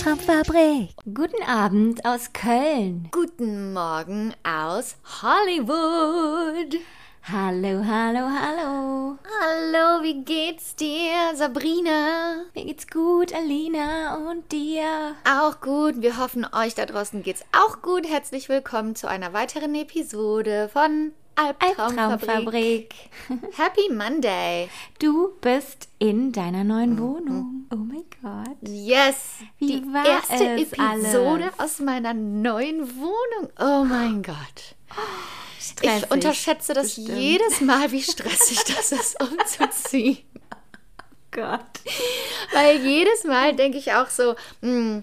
Albtraumfabrik. Guten Abend aus Köln. Guten Morgen aus Hollywood. Hallo, hallo, hallo. Hallo, wie geht's dir, Sabrina? Mir geht's gut, Alina und dir? Auch gut. Wir hoffen, euch da draußen geht's auch gut. Herzlich willkommen zu einer weiteren Episode von Albtraumfabrik. Albtraumfabrik. Happy Monday. Du bist in deiner neuen Wohnung. Oh mein Gott. Yes, Wie die war erste es Episode alles? aus meiner neuen Wohnung. Oh mein Gott. Stressig. Ich unterschätze das bestimmt. jedes Mal, wie stressig das ist, umzuziehen. Gott. Weil jedes Mal denke ich auch so, hm,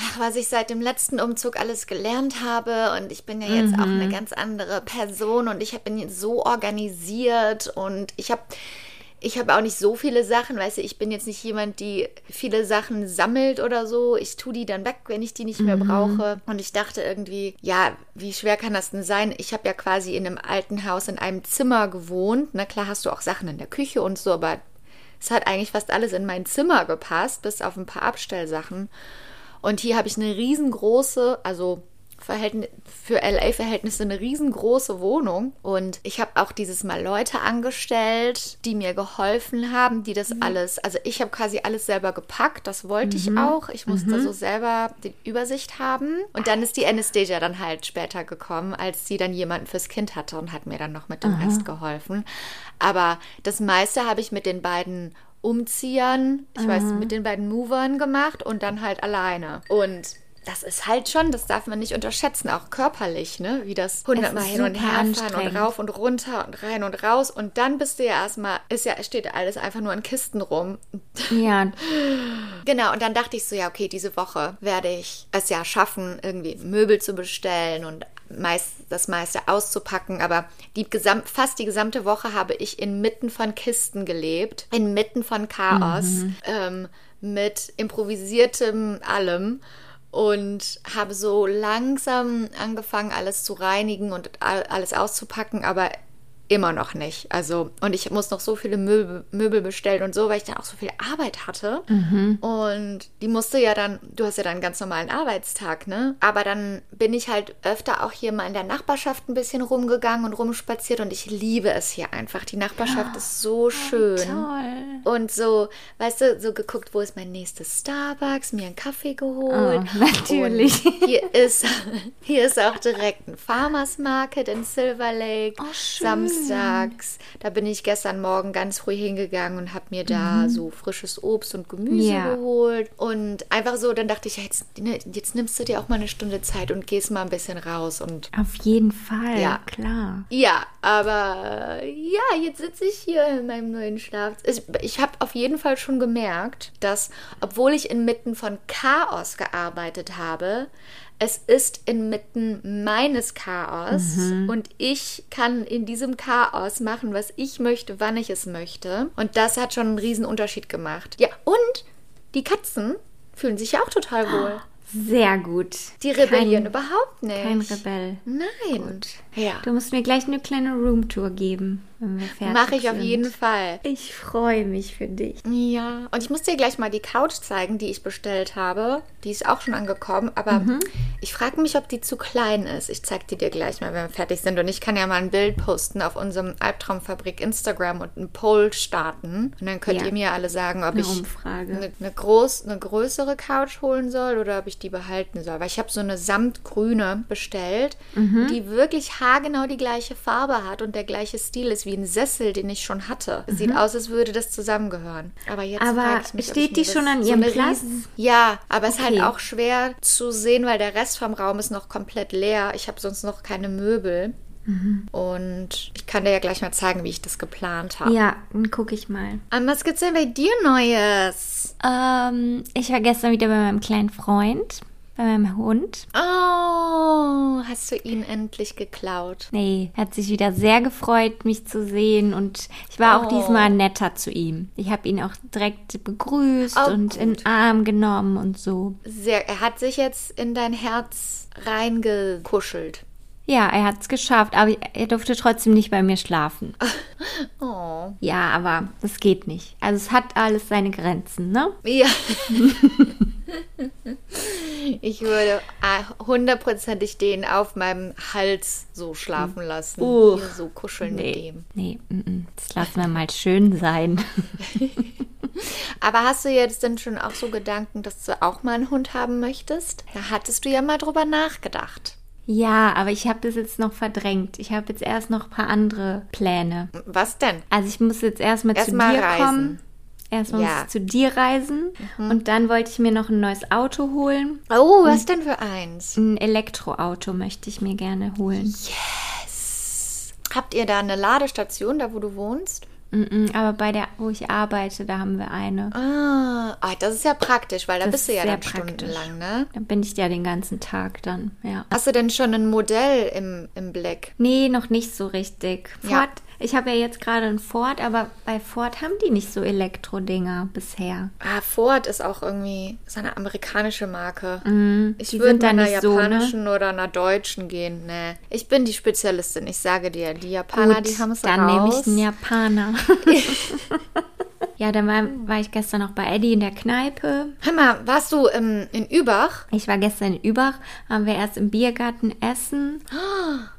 ach, was ich seit dem letzten Umzug alles gelernt habe und ich bin ja jetzt auch Mhm. eine ganz andere Person und ich bin jetzt so organisiert und ich habe ich habe auch nicht so viele Sachen, weißt du, ich bin jetzt nicht jemand, die viele Sachen sammelt oder so. Ich tue die dann weg, wenn ich die nicht mehr brauche. Und ich dachte irgendwie, ja, wie schwer kann das denn sein? Ich habe ja quasi in einem alten Haus in einem Zimmer gewohnt. Na klar hast du auch Sachen in der Küche und so, aber es hat eigentlich fast alles in mein Zimmer gepasst, bis auf ein paar Abstellsachen. Und hier habe ich eine riesengroße, also Verhältnis, für LA-Verhältnisse eine riesengroße Wohnung. Und ich habe auch dieses Mal Leute angestellt, die mir geholfen haben, die das alles, also ich habe quasi alles selber gepackt, das wollte ich auch. Ich musste so selber die Übersicht haben. Und dann ist die Anastasia dann halt später gekommen, als sie dann jemanden fürs Kind hatte und hat mir dann noch mit dem Rest geholfen. Aber das meiste habe ich mit den beiden Umziehern, ich weiß, mit den beiden Movern gemacht und dann halt alleine. Und das ist halt schon, das darf man nicht unterschätzen, auch körperlich, ne? Wie das hundertmal hin und her fahren und rauf und runter und rein und raus. Und dann bist du ja erstmal, ist ja, steht alles einfach nur in Kisten rum. Ja, Genau, und dann dachte ich so, ja, okay, diese Woche werde ich es ja schaffen, irgendwie Möbel zu bestellen und meist, das meiste auszupacken. Aber die gesamt, fast die gesamte Woche habe ich inmitten von Kisten gelebt, inmitten von Chaos, ähm, mit improvisiertem allem. Und habe so langsam angefangen, alles zu reinigen und all- alles auszupacken, aber immer noch nicht. Also, und ich muss noch so viele Möbel, Möbel bestellen und so, weil ich dann auch so viel Arbeit hatte. Und die musste ja dann, du hast ja dann einen ganz normalen Arbeitstag, ne? Aber dann bin ich halt öfter auch hier mal in der Nachbarschaft ein bisschen rumgegangen und rumspaziert und ich liebe es hier einfach. Die Nachbarschaft ist so schön. toll. Und so, weißt du, so geguckt, wo ist mein nächstes Starbucks, mir einen Kaffee geholt. Oh, natürlich. Und hier ist, hier ist auch direkt ein Farmers Market in Silver Lake. Oh, schön. Samstags. Da bin ich gestern Morgen ganz früh hingegangen und habe mir da so frisches Obst und Gemüse Mhm. Ja. geholt. Und einfach so, dann dachte ich, ja, jetzt, ne, jetzt nimmst du dir auch mal eine Stunde Zeit und gehst mal ein bisschen raus und Auf jeden Fall, Ja. klar. ja, aber ja, jetzt sitze ich hier in meinem neuen Schlafzimmer. Ich, ich habe auf jeden Fall schon gemerkt, dass, obwohl ich inmitten von Chaos gearbeitet habe, es ist inmitten meines Chaos und ich kann in diesem Chaos machen, was ich möchte, wann ich es möchte. Und das hat schon einen riesen Unterschied gemacht. Ja, und die Katzen fühlen sich ja auch total wohl. Sehr gut. Die rebellieren Kein, überhaupt nicht. kein Rebell. Nein. Ja. Du musst mir gleich eine kleine Roomtour geben, wenn wir fertig Mache ich auf sind. jeden Fall. Ich freue mich für dich. Ja, und ich muss dir gleich mal die Couch zeigen, die ich bestellt habe. Die ist auch schon angekommen, aber ich frage mich, ob die zu klein ist. Ich zeige die dir gleich mal, wenn wir fertig sind. Und ich kann ja mal ein Bild posten auf unserem Albtraumfabrik Instagram und einen Poll starten. Und dann könnt Ja. ihr mir alle sagen, ob Eine ich eine, eine, groß, eine größere Couch holen soll oder ob ich die behalten soll. Weil ich habe so eine samtgrüne bestellt, Mhm. die wirklich haargenau die gleiche Farbe hat und der gleiche Stil ist wie ein Sessel, den ich schon hatte. Es sieht aus, als würde das zusammengehören. Aber jetzt Mhm. Aber ich mich, steht ich die schon an so ihrem eine Platz? ja, aber es ist halt Okay. auch schwer zu sehen, weil der Rest vom Raum ist noch komplett leer. Ich habe sonst noch keine Möbel. Mhm. Und ich kann dir ja gleich mal zeigen, wie ich das geplant habe. Ja, dann gucke ich mal. Und was gibt's denn bei dir Neues? Ähm, ich war gestern wieder bei meinem kleinen Freund. Bei meinem Hund. Oh, hast du ihn endlich geklaut? Nee, er hat sich wieder sehr gefreut, mich zu sehen und ich war auch Oh. diesmal netter zu ihm. Ich habe ihn auch direkt begrüßt Oh, und in gut. den Arm genommen und so. Sehr, er hat sich jetzt in dein Herz reingekuschelt. Ja, er hat es geschafft, aber er durfte trotzdem nicht bei mir schlafen. Oh. Ja, aber das geht nicht. Also es hat alles seine Grenzen, ne? Ja. ich würde äh, hundertprozentig den auf meinem Hals so schlafen lassen. Hier so kuscheln mit dem. Nee, mm. das lassen wir mal schön sein. Aber hast du jetzt denn schon auch so Gedanken, dass du auch mal einen Hund haben möchtest? Da hattest du ja mal drüber nachgedacht. Ja, aber ich habe das jetzt noch verdrängt. Ich habe jetzt erst noch ein paar andere Pläne. Was denn? Also ich muss jetzt erstmal zu Erstmal dir reisen. kommen. Erstmal Ja. muss ich zu dir reisen. Und dann wollte ich mir noch ein neues Auto holen. Oh, was denn für eins? Ein Elektroauto möchte ich mir gerne holen. Habt ihr da eine Ladestation, da wo du wohnst? Aber bei der, wo ich arbeite, da haben wir eine. Ah, ah, das ist ja praktisch, weil da Das bist du ja dann praktisch. stundenlang, ne? Da bin ich ja den ganzen Tag dann, ja. Hast du denn schon ein Modell im, im Blick? Nee, noch nicht so richtig. Ja. Ich habe ja jetzt gerade einen Ford, aber bei Ford haben die nicht so Elektro-Dinger bisher. Ah, Ford ist auch irgendwie ist eine amerikanische Marke. ich Mhm. die würde mit einer nicht so, ne? japanischen oder einer deutschen gehen. Nee. Ich bin die Spezialistin, ich sage dir. Die Japaner, Gut, die haben es dann raus. nehme ich einen Japaner. ja, dann war, war ich gestern noch bei Eddie in der Kneipe. Hör mal, warst du ähm, in Übach? Ich war gestern in Übach, waren wir erst im Biergarten essen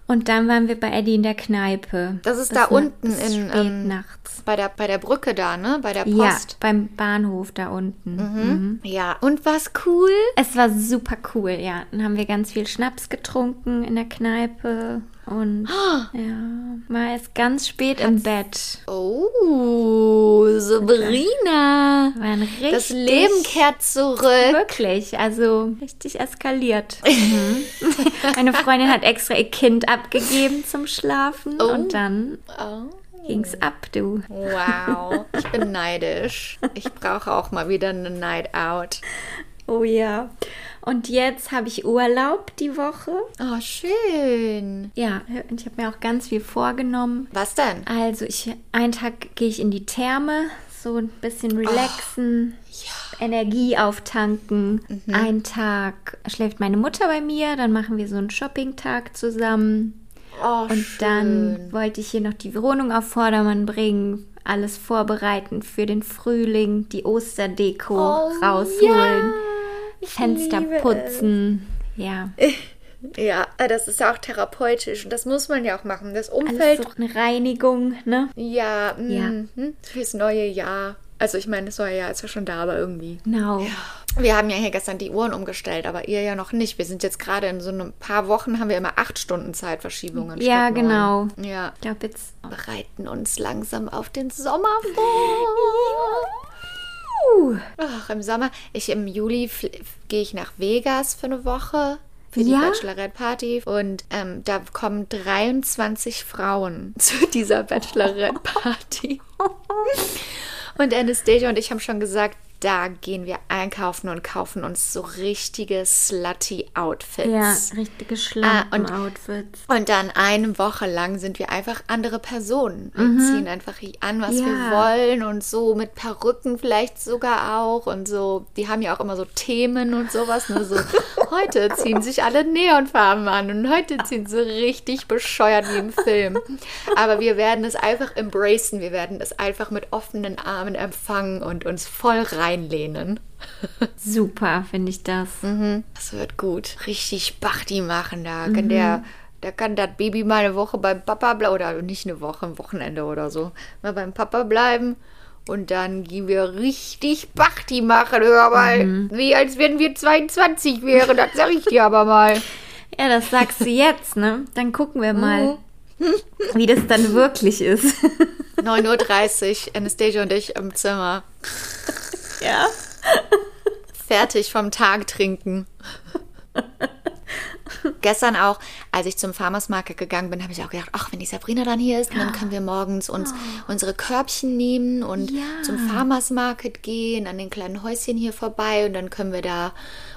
und dann waren wir bei Eddie in der Kneipe. Das ist da unten in, ähm, nachts. Bei der, bei der Brücke da, ne? Bei der Ja, Post. beim Bahnhof da unten. Mhm. Ja. Und was cool? Es war super cool, ja. Dann haben wir ganz viel Schnaps getrunken in der Kneipe und ja, war erst ganz spät im Bett. Oh, Sabrina. War ein richtig, Das Leben kehrt zurück. Wirklich, also richtig eskaliert. Mhm. Meine Freundin hat extra ihr Kind abgegeben zum Schlafen und dann Oh. ging's ab, du. Wow, ich bin neidisch. Ich brauche auch mal wieder eine Night Out. Oh ja. Und jetzt habe ich Urlaub die Woche. Oh, schön. Ja, und ich habe mir auch ganz viel vorgenommen. Was denn? Also ich einen Tag gehe ich in die Therme, so ein bisschen relaxen, Energie auftanken. Einen Tag schläft meine Mutter bei mir, dann machen wir so einen Shopping-Tag zusammen. Oh, Und dann wollte ich hier noch die Wohnung auf Vordermann bringen, alles vorbereiten für den Frühling, die Osterdeko Oh, rausholen, ja, Fenster liebe putzen. Ja, Ja, das ist ja auch therapeutisch und das muss man ja auch machen. Das alles Umfeld. so eine Reinigung, ne? Ja, Ja. mhm, fürs neue Jahr. Also ich meine, das neue Jahr ist ja schon da, aber irgendwie. Genau. Wir haben ja hier gestern die Uhren umgestellt, aber ihr ja noch nicht. Wir sind jetzt gerade in so ein paar Wochen, haben wir immer acht Stunden Zeitverschiebungen. Ja, genau. Ja, Ich glaube jetzt bereiten uns langsam auf den Sommer vor. Ach, im Sommer. Ich im Juli gehe ich nach Vegas für eine Woche für die Ja? Bachelorette Party und ähm, da kommen 23 Frauen zu dieser Bachelorette Party. Und Anastasia und ich haben schon gesagt, da gehen wir einkaufen und kaufen uns so richtige slutty Outfits. ja richtige Ah, und- Schlampen-Outfits. Und dann eine Woche lang sind wir einfach andere Personen. Wir ziehen einfach an, was Mhm. Ja. wir wollen und so mit Perücken vielleicht sogar auch und so. Die haben ja auch immer so Themen und sowas. Ne? So, heute ziehen sich alle Neonfarben an und heute ziehen sie richtig bescheuert wie im Film. Aber wir werden es einfach embracen. Wir werden es einfach mit offenen Armen empfangen und uns voll reinlehnen. Super, finde ich das. Das wird gut. Richtig Bachti machen da. Kann der, da kann das Baby mal eine Woche beim Papa bleiben. Oder nicht eine Woche, ein Wochenende oder so. Mal beim Papa bleiben. Und dann gehen wir richtig Bachti machen. Hör mal. Wie als wenn wir 22 wären. Das sag ich dir aber mal. Ja, das sagst du jetzt, ne? Dann gucken wir mal, Mhm. wie das dann wirklich ist. 9.30 Uhr, Anastasia und ich im Zimmer. Ja. Fertig vom Tag trinken. gestern auch, als ich zum Farmers Market gegangen bin, habe ich auch gedacht, ach, wenn die Sabrina dann hier ist, dann können wir morgens uns unsere Körbchen nehmen und Ja. zum Farmers Market gehen, an den kleinen Häuschen hier vorbei und dann können wir da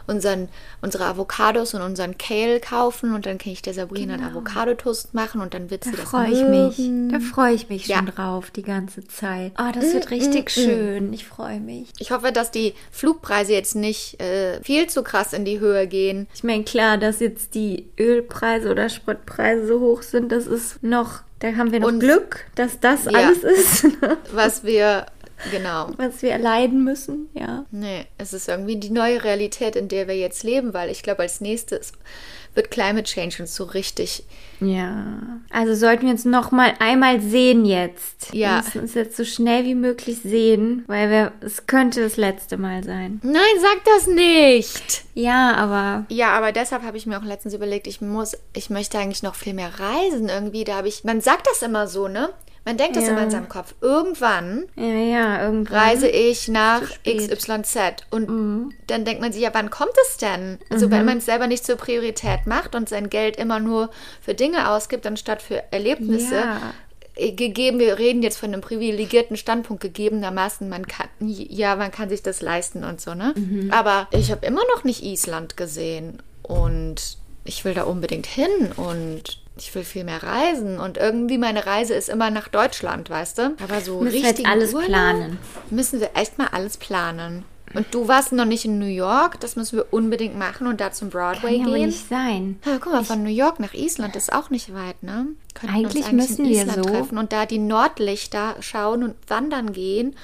unseren, unsere Avocados und unseren Kale kaufen und dann kann ich der Sabrina einen Avocadotoast machen und dann wird Da sie das freue ich mich. Da freue ich mich schon Ja. drauf die ganze Zeit. Oh, das wird richtig schön. Ich freue mich. Ich hoffe, dass die Flugpreise jetzt nicht äh, viel zu krass in die Höhe gehen. Ich meine, klar, dass jetzt die Ölpreise oder Spritpreise so hoch sind, das ist noch, da haben wir noch Und- Glück, dass das Ja. alles ist, Was wir, genau. was wir erleiden müssen. Ja. Nee, es ist irgendwie die neue Realität, in der wir jetzt leben, weil ich glaube, als nächstes wird Climate Change uns so richtig. Ja. Also sollten wir uns noch mal einmal sehen jetzt. Ja. Wir müssen uns jetzt so schnell wie möglich sehen, weil wir, es könnte das letzte Mal sein. Nein, sag das nicht! Ja, aber Ja, aber deshalb habe ich mir auch letztens überlegt, ich muss, ich möchte eigentlich noch viel mehr reisen irgendwie. Da habe ich, man sagt das immer so, ne? Man denkt das Ja. immer in seinem Kopf. Irgendwann ja, ja, irgendwann. reise ich nach. Mhm. XYZ. Und dann denkt man sich, ja, wann kommt es denn? Also wenn man es selber nicht zur Priorität macht und sein Geld immer nur für Dinge ausgibt, anstatt für Erlebnisse. Äh, Gegeben, wir reden jetzt von einem privilegierten Standpunkt, gegebenermaßen, man kann, ja, man kann sich das leisten und so, ne? Mhm. Aber ich habe immer noch nicht Island gesehen und ich will da unbedingt hin und ich will viel mehr reisen und irgendwie meine Reise ist immer nach Deutschland, weißt du? Aber so richtig alles Urlaub planen. Müssen wir echt mal alles planen. Und du warst noch nicht in New York, das müssen wir unbedingt machen und da zum Broadway Kann gehen. nicht sein. Ja, guck mal, von New York nach Island ist auch nicht weit, ne? Könnten Eigentlich uns müssen in wir Island so. treffen und da die Nordlichter schauen und wandern gehen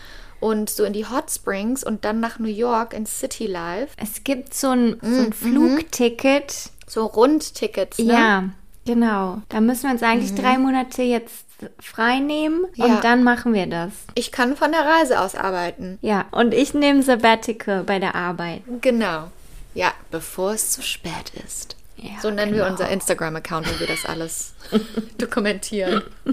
und so in die Hot Springs und dann nach New York ins City Life. Es gibt so ein, so Mhm, ein Flugticket. So Rundtickets, ne? Ja, genau. Da müssen wir uns eigentlich drei Monate jetzt frei nehmen und Ja. dann machen wir das. Ich kann von der Reise aus arbeiten. Ja, und ich nehme Sabbatical bei der Arbeit. Genau. Ja, bevor es zu spät ist. Ja, so nennen wir genau. unser Instagram-Account, wo wir das alles dokumentieren.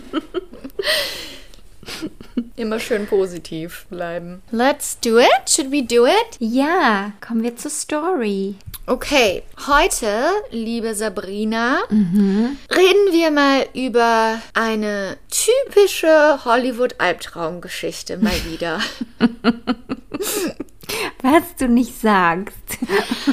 Immer schön positiv bleiben. Let's do it. Should we do it? Ja, kommen wir zur Story. Okay, heute, liebe Sabrina, reden wir mal über eine typische Hollywood-Albtraumgeschichte mal wieder. Was du nicht sagst.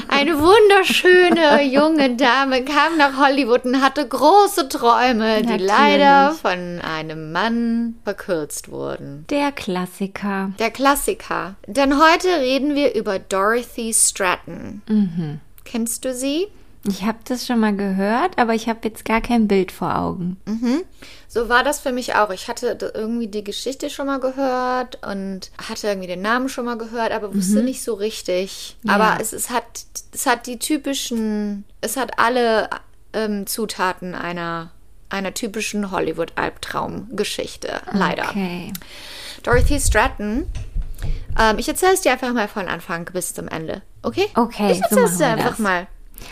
Eine wunderschöne junge Dame kam nach Hollywood und hatte große Träume, die Natürlich. leider von einem Mann verkürzt wurden. Der Klassiker. Der Klassiker. Denn heute reden wir über Dorothy Stratton. Kennst du sie? Ich habe das schon mal gehört, aber ich habe jetzt gar kein Bild vor Augen. So war das für mich auch. Ich hatte irgendwie die Geschichte schon mal gehört und hatte irgendwie den Namen schon mal gehört, aber wusste nicht so richtig. Aber es, es, hat, es hat die typischen, es hat alle ähm, Zutaten einer, einer typischen Hollywood-Albtraum-Geschichte, leider. Okay. Dorothy Stratton. Ähm, ich erzähle es dir einfach mal von Anfang bis zum Ende. Okay? Okay, Ich so erzähle es dir einfach das. mal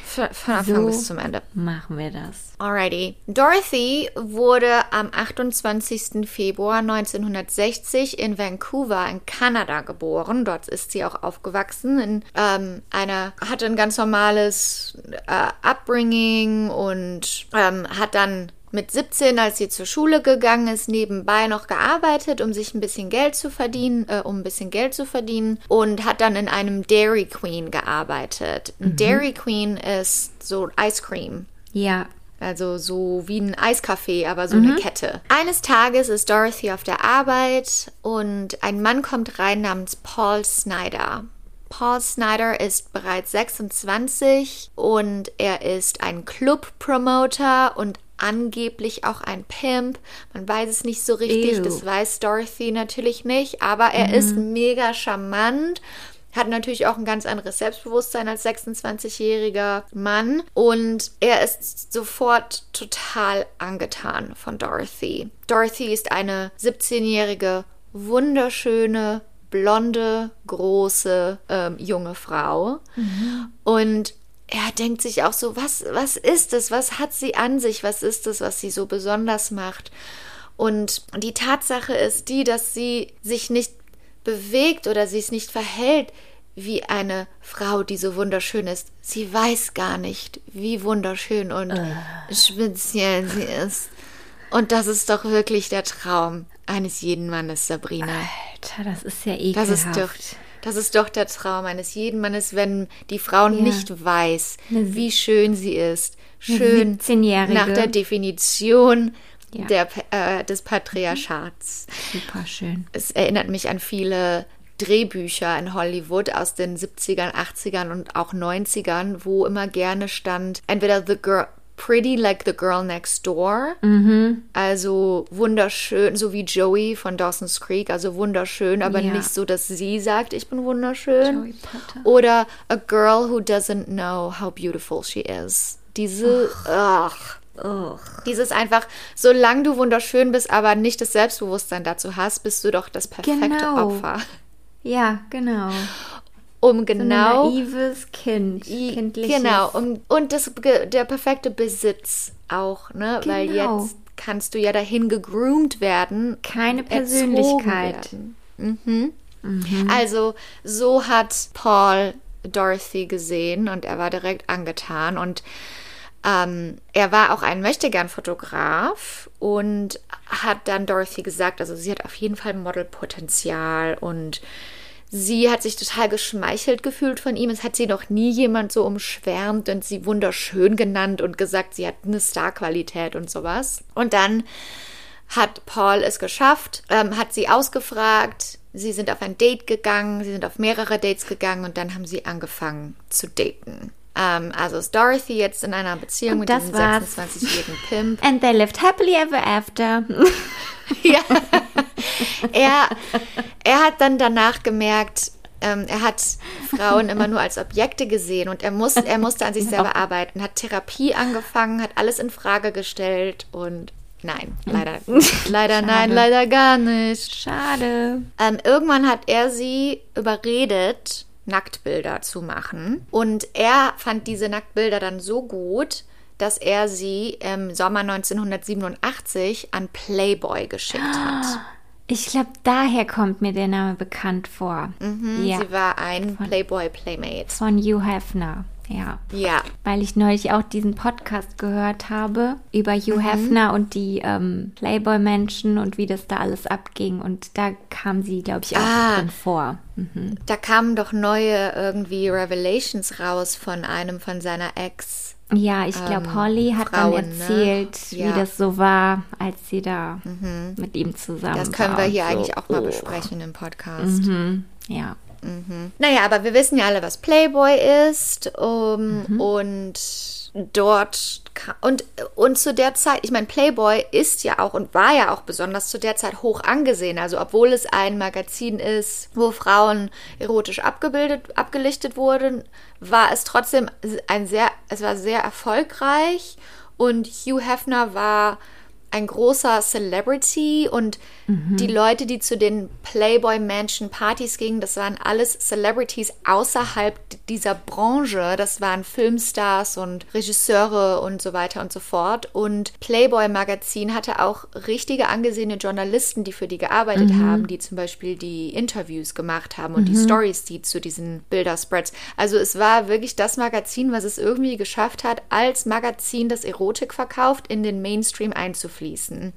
von, Anfang So. bis zum Ende. Machen wir das. Alrighty. Dorothy wurde am 28. Februar 1960 in Vancouver in Kanada geboren. Dort ist sie auch aufgewachsen. In, ähm, einer hatte ein ganz normales äh, Upbringing und ähm, hat dann mit 17, als sie zur Schule gegangen ist, nebenbei noch gearbeitet, um sich ein bisschen Geld zu verdienen, äh, um ein bisschen Geld zu verdienen und hat dann in einem Dairy Queen gearbeitet. Ein Dairy Queen ist so Ice Cream. Ja. Also so wie ein Eiscafé, aber so eine Kette. Eines Tages ist Dorothy auf der Arbeit und ein Mann kommt rein namens Paul Snyder. Paul Snyder ist bereits 26 und er ist ein Club-Promoter und angeblich auch ein Pimp. Man weiß es nicht so richtig, Ew. das weiß Dorothy natürlich nicht, aber er ist mega charmant. Hat natürlich auch ein ganz anderes Selbstbewusstsein als 26-jähriger Mann. Und er ist sofort total angetan von Dorothy. Dorothy ist eine 17-jährige, wunderschöne, blonde, große, ähm, junge Frau. Und er denkt sich auch so, was, was ist es? Was hat sie an sich? Was ist es, was sie so besonders macht? Und die Tatsache ist die, dass sie sich nicht bewegt oder sie es nicht verhält, wie eine Frau, die so wunderschön ist. Sie weiß gar nicht, wie wunderschön und speziell sie ist. Und das ist doch wirklich der Traum eines jeden Mannes, Sabrina. Alter, das ist ja Das ekelhaft. ist doch, das ist doch der Traum eines jeden Mannes, wenn die Frau Ja. nicht weiß, wie schön sie ist. Schön 17-Jährige. nach der Definition Ja. der, äh, des Patriarchats. Super schön. Es erinnert mich an viele Drehbücher in Hollywood aus den 70ern, 80ern und auch 90ern, wo immer gerne stand, entweder The Girl, Pretty like the Girl Next Door, also wunderschön, so wie Joey von Dawson's Creek, also wunderschön, aber Ja. nicht so, dass sie sagt, ich bin wunderschön. Oder A Girl Who Doesn't Know How Beautiful She Is. Diese, ach. Oh. Dieses einfach, solange du wunderschön bist, aber nicht das Selbstbewusstsein dazu hast, bist du doch das perfekte Genau. Opfer. Ja, genau. Um So genau, ein naives Kind. Kindliches. genau, um, und das, der perfekte Besitz auch, ne? Weil Genau. jetzt kannst du ja dahin gegroomt werden. Keine Persönlichkeit. werden. Mhm. Also so hat Paul Dorothy gesehen und er war direkt angetan und ähm, er war auch ein Möchtegern-Fotograf und hat dann Dorothy gesagt, also sie hat auf jeden Fall Modelpotenzial und sie hat sich total geschmeichelt gefühlt von ihm. Es hat sie noch nie jemand so umschwärmt und sie wunderschön genannt und gesagt, sie hat eine Starqualität und sowas. Und dann hat Paul es geschafft, ähm, hat sie ausgefragt. Sie sind auf ein Date gegangen, sie sind auf mehrere Dates gegangen und dann haben sie angefangen zu daten. Ähm, also ist Dorothy jetzt in einer Beziehung mit diesem war's. 26-jährigen Pimp. And they lived happily ever after. Ja. er, er hat dann danach gemerkt, ähm, er hat Frauen immer nur als Objekte gesehen und er, muss, er musste an sich selber arbeiten, hat Therapie angefangen, hat alles in Frage gestellt und nein, leider, leider nein, Schade. leider gar nicht. Schade. Ähm, irgendwann hat er sie überredet, Nacktbilder zu machen. Und er fand diese Nacktbilder dann so gut, dass er sie im Sommer 1987 an Playboy geschickt hat. Ich glaube, daher kommt mir der Name bekannt vor. Ja, Sie war ein Playboy Playmate. von Hugh Hefner. Ja. Ja, Weil ich neulich auch diesen Podcast gehört habe über Hugh Mhm. Hefner und die ähm, Playboy-Menschen und wie das da alles abging. Und da kam sie, glaube ich, auch Ah. drin vor. Mhm. da kamen doch neue irgendwie Revelations raus von einem von seiner Ex. Ja, ich glaube, Holly hat Frauen, dann ne? erzählt, Ja. wie das so war, als sie da mit ihm zusammen Das können war wir hier so. eigentlich auch mal Oh. besprechen im Podcast. Mhm. Ja. Naja, aber wir wissen ja alle, was Playboy ist. Um, Und dort und, und zu der Zeit, ich meine, Playboy ist ja auch und war ja auch besonders zu der Zeit hoch angesehen. Also obwohl es ein Magazin ist, wo Frauen erotisch abgebildet, abgelichtet wurden, war es trotzdem ein sehr, es war sehr erfolgreich und Hugh Hefner war ein großer Celebrity und die Leute, die zu den Playboy Mansion Partys gingen, das waren alles Celebrities außerhalb dieser Branche. Das waren Filmstars und Regisseure und so weiter und so fort. Und Playboy Magazin hatte auch richtige angesehene Journalisten, die für die gearbeitet haben, die zum Beispiel die Interviews gemacht haben und die Stories, die zu diesen Bilderspreads. Also es war wirklich das Magazin, was es irgendwie geschafft hat, als Magazin, das Erotik verkauft, in den Mainstream einzufließen.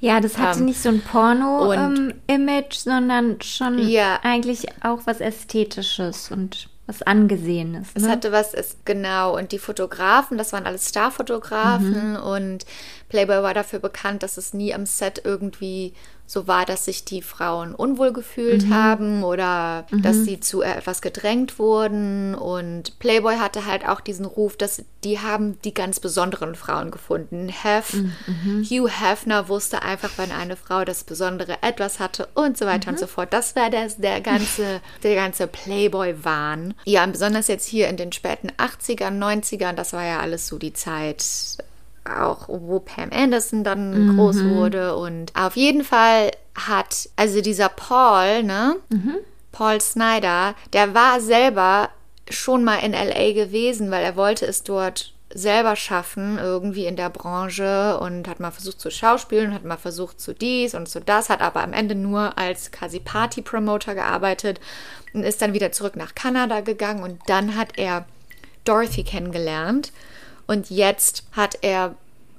Ja, das hatte Ähm, nicht so ein Porno-Image, sondern schon Ja. eigentlich auch was Ästhetisches und was Angesehenes. Es Ne? hatte was, es, genau, und die Fotografen, das waren alles Starfotografen und Playboy war dafür bekannt, dass es nie am Set irgendwie so war, dass sich die Frauen unwohl gefühlt haben oder dass sie zu etwas gedrängt wurden. Und Playboy hatte halt auch diesen Ruf, dass die haben die ganz besonderen Frauen gefunden. Hef, Hugh Hefner wusste einfach, wenn eine Frau das besondere etwas hatte und so weiter und so fort. Das war der, der ganze, der ganze Playboy-Wahn. Ja, besonders jetzt hier in den späten 80ern, 90ern, das war ja alles so die Zeit, auch wo Pam Anderson dann groß wurde. Und auf jeden Fall hat, also dieser Paul, ne? Paul Snyder, der war selber schon mal in LA gewesen, weil er wollte es dort selber schaffen, irgendwie in der Branche und hat mal versucht zu schauspielen, hat mal versucht zu dies und zu das, hat aber am Ende nur als quasi Party-Promoter gearbeitet und ist dann wieder zurück nach Kanada gegangen und dann hat er Dorothy kennengelernt und jetzt hat er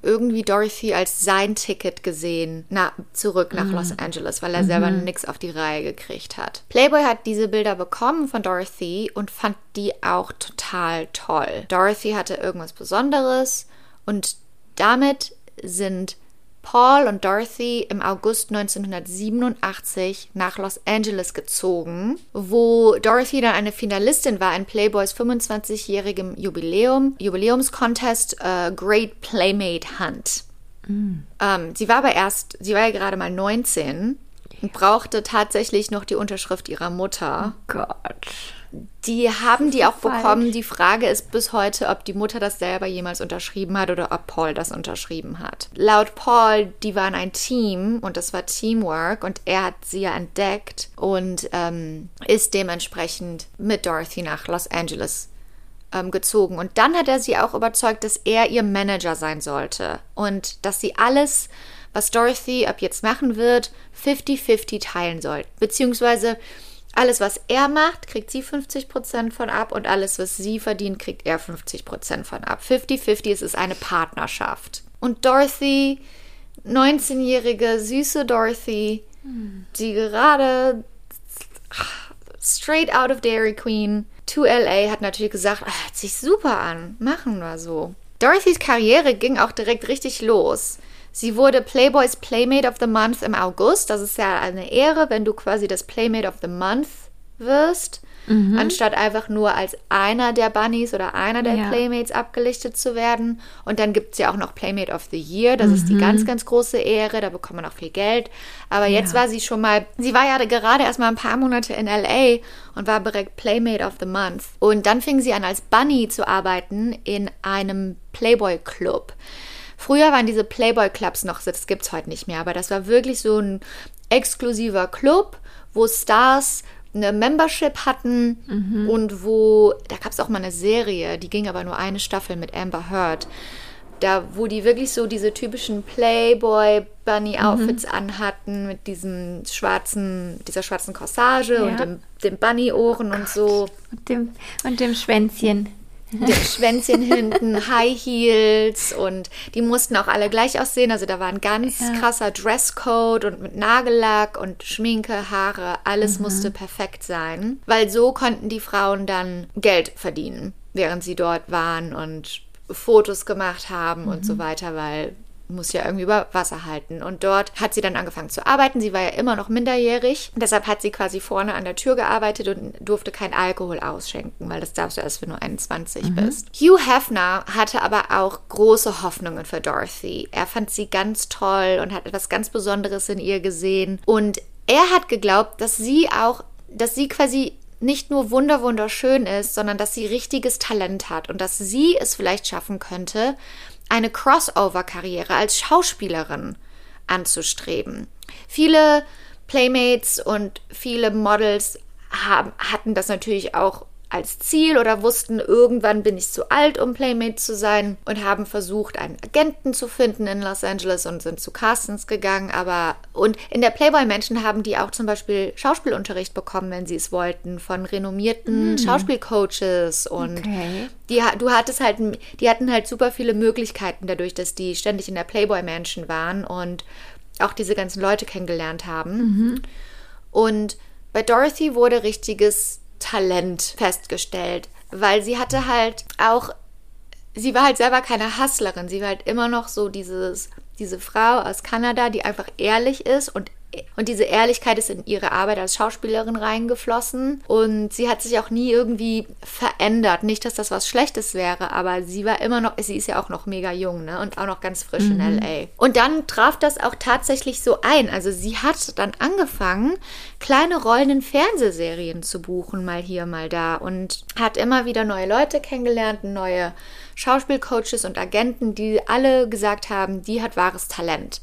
irgendwie Dorothy als sein Ticket gesehen, na, zurück nach mhm. Los Angeles, weil er mhm. selber nichts auf die Reihe gekriegt hat. Playboy hat diese Bilder bekommen von Dorothy und fand die auch total toll. Dorothy hatte irgendwas Besonderes und damit sind Paul und Dorothy im August 1987 nach Los Angeles gezogen, wo Dorothy dann eine Finalistin war in Playboys 25-jährigem Jubiläum, Jubiläumscontest uh, Great Playmate Hunt. Mm. Ähm, sie war aber erst, sie war ja gerade mal 19 und brauchte tatsächlich noch die Unterschrift ihrer Mutter. Oh Gott. Die haben die auch bekommen. Die Frage ist bis heute, ob die Mutter das selber jemals unterschrieben hat oder ob Paul das unterschrieben hat. Laut Paul, die waren ein Team und das war Teamwork und er hat sie ja entdeckt und ähm, ist dementsprechend mit Dorothy nach Los Angeles ähm, gezogen. Und dann hat er sie auch überzeugt, dass er ihr Manager sein sollte und dass sie alles, was Dorothy ab jetzt machen wird, 50-50 teilen soll. Beziehungsweise alles, was er macht, kriegt sie 50% von ab und alles, was sie verdient, kriegt er 50% von ab. 50-50 es ist eine Partnerschaft. Und Dorothy, 19-jährige, süße Dorothy, die gerade straight out of Dairy Queen to LA hat natürlich gesagt, ach, hört sich super an, machen wir so. Dorothys Karriere ging auch direkt richtig los. Sie wurde Playboys Playmate of the Month im August. Das ist ja eine Ehre, wenn du quasi das Playmate of the Month wirst, mhm. anstatt einfach nur als einer der Bunnies oder einer der ja. Playmates abgelichtet zu werden. Und dann gibt es ja auch noch Playmate of the Year. Das mhm. ist die mhm. ganz, ganz große Ehre. Da bekommt man auch viel Geld. Aber jetzt ja. war sie schon mal, sie war ja gerade erst mal ein paar Monate in LA und war direkt Playmate of the Month. Und dann fing sie an, als Bunny zu arbeiten in einem Playboy Club. Früher waren diese Playboy-Clubs noch, das gibt es heute nicht mehr, aber das war wirklich so ein exklusiver Club, wo Stars eine Membership hatten mhm. und wo, da gab es auch mal eine Serie, die ging aber nur eine Staffel mit Amber Heard. Da, wo die wirklich so diese typischen Playboy-Bunny-Outfits mhm. anhatten, mit diesem schwarzen, dieser schwarzen Corsage ja. und dem, dem Bunny-Ohren oh und so. Und dem, und dem Schwänzchen Schwänzchen hinten, High Heels und die mussten auch alle gleich aussehen. Also da war ein ganz ja. krasser Dresscode und mit Nagellack und Schminke, Haare, alles mhm. musste perfekt sein, weil so konnten die Frauen dann Geld verdienen, während sie dort waren und Fotos gemacht haben mhm. und so mhm. weiter, weil muss ja irgendwie über Wasser halten. Und dort hat sie dann angefangen zu arbeiten. Sie war ja immer noch minderjährig. Deshalb hat sie quasi vorne an der Tür gearbeitet und durfte kein Alkohol ausschenken, weil das darfst du erst, wenn du 21 mhm. bist. Hugh Hefner hatte aber auch große Hoffnungen für Dorothy. Er fand sie ganz toll und hat etwas ganz Besonderes in ihr gesehen. Und er hat geglaubt, dass sie auch, dass sie quasi nicht nur wunderwunderschön ist, sondern dass sie richtiges Talent hat und dass sie es vielleicht schaffen könnte, eine Crossover-Karriere als Schauspielerin anzustreben. Viele Playmates und viele Models haben, hatten das natürlich auch als Ziel oder wussten, irgendwann bin ich zu alt, um Playmate zu sein und haben versucht, einen Agenten zu finden in Los Angeles und sind zu Castings gegangen. Aber und in der Playboy-Menschen haben die auch zum Beispiel Schauspielunterricht bekommen, wenn sie es wollten, von renommierten mhm. Schauspielcoaches und okay. die, du hattest halt, die hatten halt super viele Möglichkeiten dadurch, dass die ständig in der Playboy-Menschen waren und auch diese ganzen Leute kennengelernt haben. Mhm. Und bei Dorothy wurde richtiges Talent festgestellt, weil sie hatte halt auch, sie war halt selber keine Hustlerin, sie war halt immer noch so dieses, diese Frau aus Kanada, die einfach ehrlich ist und und diese Ehrlichkeit ist in ihre Arbeit als Schauspielerin reingeflossen. Und sie hat sich auch nie irgendwie verändert. Nicht, dass das was Schlechtes wäre, aber sie war immer noch, sie ist ja auch noch mega jung, ne? Und auch noch ganz frisch mhm. in LA. Und dann traf das auch tatsächlich so ein. Also sie hat dann angefangen, kleine Rollen in Fernsehserien zu buchen, mal hier, mal da. Und hat immer wieder neue Leute kennengelernt, neue Schauspielcoaches und Agenten, die alle gesagt haben, die hat wahres Talent.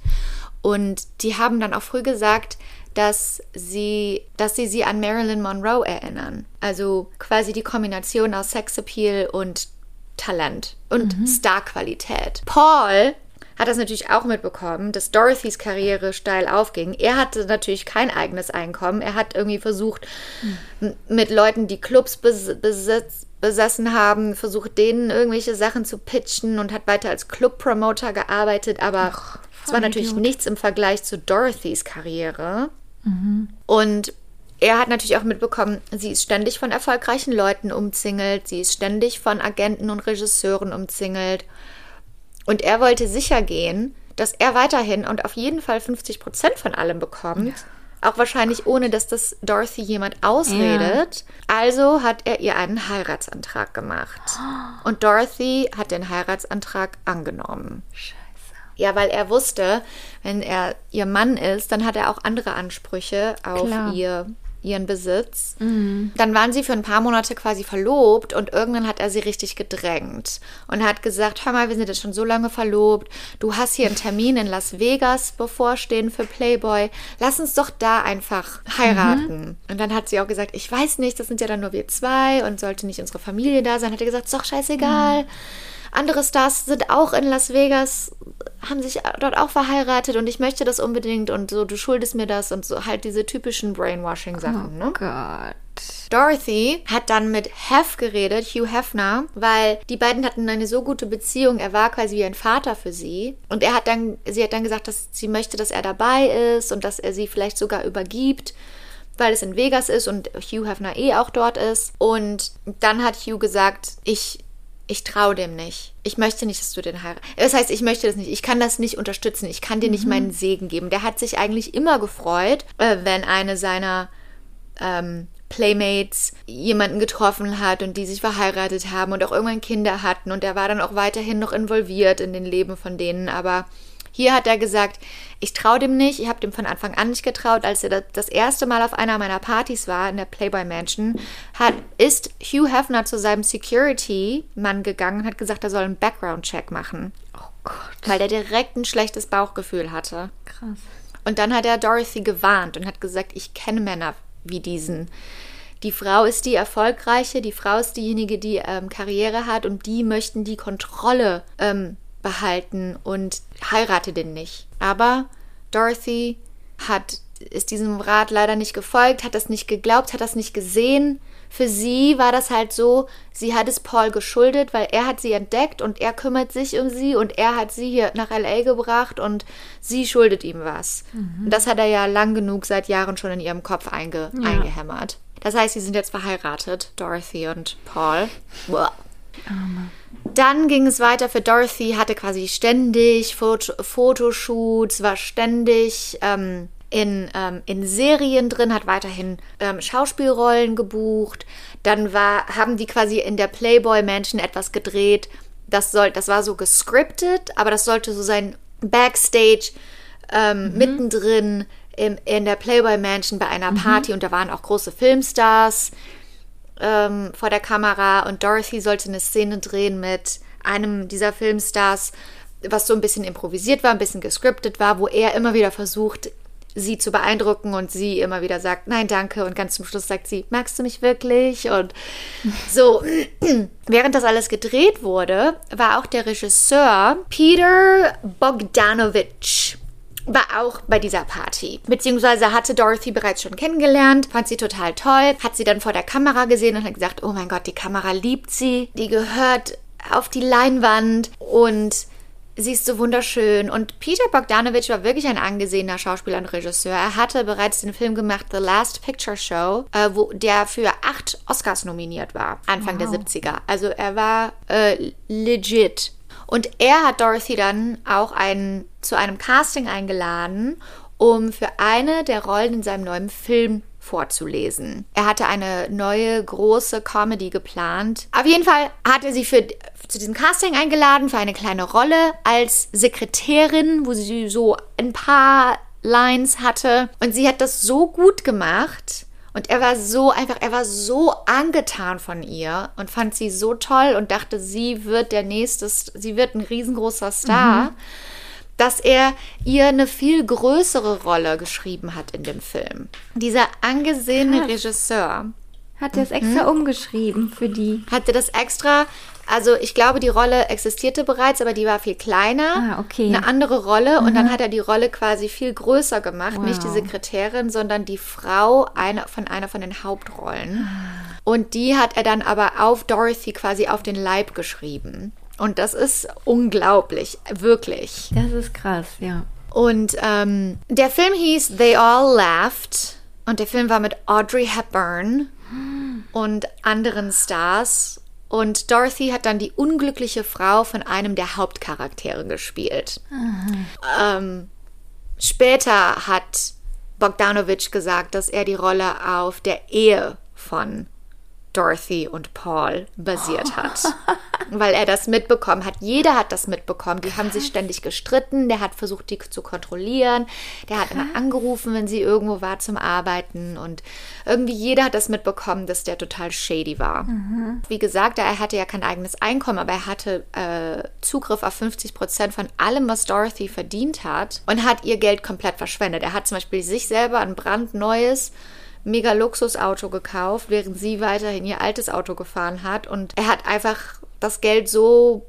Und die haben dann auch früh gesagt, dass sie, dass sie sie an Marilyn Monroe erinnern. Also quasi die Kombination aus Sexappeal und Talent und Starqualität. Paul hat das natürlich auch mitbekommen, dass Dorothys Karriere steil aufging. Er hatte natürlich kein eigenes Einkommen. Er hat irgendwie versucht, m- mit Leuten, die Clubs bes besitz besessen haben, versucht, denen irgendwelche Sachen zu pitchen und hat weiter als Club-Promoter gearbeitet. Aber es war natürlich Vollidiot. nichts im Vergleich zu Dorothys Karriere. Und er hat natürlich auch mitbekommen, sie ist ständig von erfolgreichen Leuten umzingelt, sie ist ständig von Agenten und Regisseuren umzingelt. Und er wollte sicher gehen, dass er weiterhin und auf jeden Fall 50 Prozent von allem bekommt. Auch wahrscheinlich ohne, dass das Dorothy jemand ausredet. Also hat er ihr einen Heiratsantrag gemacht. Und Dorothy hat den Heiratsantrag angenommen. Scheiße. Ja, weil er wusste, wenn er ihr Mann ist, dann hat er auch andere Ansprüche auf Klar. ihr, ihren Besitz. Dann waren sie für ein paar Monate quasi verlobt und irgendwann hat er sie richtig gedrängt und hat gesagt, hör mal, wir sind jetzt schon so lange verlobt, du hast hier einen Termin in Las Vegas bevorstehen für Playboy, lass uns doch da einfach heiraten. Und dann hat sie auch gesagt, ich weiß nicht, das sind ja dann nur wir zwei und sollte nicht unsere Familie da sein, hat er gesagt, ist doch scheißegal. Andere Stars sind auch in Las Vegas, haben sich dort auch verheiratet und ich möchte das unbedingt und so, du schuldest mir das und so halt diese typischen Brainwashing-Sachen, ne? Oh Gott. Dorothy hat dann mit Hef geredet, Hugh Hefner, weil die beiden hatten eine so gute Beziehung. Er war quasi wie ein Vater für sie. Und er hat dann, sie hat dann gesagt, dass sie möchte, dass er dabei ist und dass er sie vielleicht sogar übergibt, weil es in Vegas ist und Hugh Hefner eh auch dort ist. Und dann hat Hugh gesagt, ich ich traue dem nicht. Ich möchte nicht, dass du den heiratest. Das heißt, ich möchte das nicht. Ich kann das nicht unterstützen. Ich kann dir nicht meinen Segen geben. Der hat sich eigentlich immer gefreut, äh, wenn eine seiner ähm, Playmates jemanden getroffen hat und die sich verheiratet haben und auch irgendwann Kinder hatten. Und er war dann auch weiterhin noch involviert in den Leben von denen. Aber hier hat er gesagt, ich traue dem nicht. Ich habe dem von Anfang an nicht getraut. Als er das- erste Mal auf einer meiner Partys war, in der Playboy Mansion, hat, ist Hugh Hefner zu seinem Security-Mann gegangen und hat gesagt, er soll einen Background-Check machen. Oh Gott. Weil der direkt ein schlechtes Bauchgefühl hatte. Krass. Und dann hat er Dorothy gewarnt und hat gesagt, ich kenne Männer wie diesen. Die Frau ist die Erfolgreiche, die Frau ist diejenige, die ähm, Karriere hat und die möchten die Kontrolle ähm, behalten und heirate den nicht. Aber Dorothy hat, ist diesem Rat leider nicht gefolgt, hat das nicht geglaubt, hat das nicht gesehen. Für sie war das halt so, sie hat es Paul geschuldet, weil er hat sie entdeckt und er kümmert sich um sie und er hat sie hier nach LA gebracht und sie schuldet ihm was. Und das hat er ja lang genug seit Jahren schon in ihrem Kopf einge eingehämmert. Das heißt, sie sind jetzt verheiratet, Dorothy und Paul. Boah. Dann ging es weiter für Dorothy, hatte quasi ständig Foto Fotoshoots, war ständig ähm, in, ähm, in Serien drin, hat weiterhin ähm, Schauspielrollen gebucht. Dann war, haben die quasi in der Playboy Mansion etwas gedreht. Das, soll, das war so gescriptet, aber das sollte so sein Backstage ähm, mittendrin im, in der Playboy Mansion bei einer Party und da waren auch große Filmstars ähm, vor der Kamera und Dorothy sollte eine Szene drehen mit einem dieser Filmstars, was so ein bisschen improvisiert war, ein bisschen gescriptet war, wo er immer wieder versucht, sie zu beeindrucken und sie immer wieder sagt, nein, danke. Und ganz zum Schluss sagt sie, magst du mich wirklich? Und so, während das alles gedreht wurde, war auch der Regisseur Peter Bogdanovich war auch bei dieser Party. Beziehungsweise hatte Dorothy bereits schon kennengelernt, fand sie total toll, hat sie dann vor der Kamera gesehen und hat gesagt, oh mein Gott, die Kamera liebt sie, die gehört auf die Leinwand und sie ist so wunderschön. Und Peter Bogdanovich war wirklich ein angesehener Schauspieler und Regisseur. Er hatte bereits den Film gemacht The Last Picture Show, äh, wo der für acht Oscars nominiert war, Anfang der 70er. Also er war äh, legit. Und er hat Dorothy dann auch ein, zu einem Casting eingeladen, um für eine der Rollen in seinem neuen Film vorzulesen. Er hatte eine neue große Comedy geplant. Auf jeden Fall hat er sie für, zu diesem Casting eingeladen für eine kleine Rolle als Sekretärin, wo sie so ein paar Lines hatte. Und sie hat das so gut gemacht. Und er war so einfach, er war so angetan von ihr und fand sie so toll und dachte, sie wird der nächste, sie wird ein riesengroßer Star, dass er ihr eine viel größere Rolle geschrieben hat in dem Film. Dieser angesehene Krass. Regisseur Hat er es extra umgeschrieben für die. hatte das extra Also ich glaube, die Rolle existierte bereits, aber die war viel kleiner. Ah, okay. Mhm. Eine andere Rolle. Und dann hat er die Rolle quasi viel größer gemacht. Nicht die Wow. Sekretärin, sondern die Frau einer von einer von den Hauptrollen. Ah. Und die hat er dann aber auf Dorothy quasi auf den Leib geschrieben. Und das ist unglaublich, wirklich. Das ist krass, ja. Und ähm, der Film hieß They All Laughed. Und der Film war mit Audrey Hepburn und anderen Stars. Und Dorothy hat dann die unglückliche Frau von einem der Hauptcharaktere gespielt. Ähm, später hat Bogdanovich gesagt, dass er die Rolle auf der Ehe von Dorothy und Paul basiert hat. Weil er das mitbekommen hat. Jeder hat das mitbekommen. Die haben sich ständig gestritten. Der hat versucht, die zu kontrollieren. Der hat immer angerufen, wenn sie irgendwo war zum Arbeiten. Und irgendwie jeder hat das mitbekommen, dass der total shady war. Wie gesagt, er hatte ja kein eigenes Einkommen, aber er hatte äh, Zugriff auf 50 Prozent von allem, was Dorothy verdient hat. Und hat ihr Geld komplett verschwendet. Er hat zum Beispiel sich selber ein brandneues mega Luxusauto gekauft, während sie weiterhin ihr altes Auto gefahren hat. Und er hat einfach das Geld so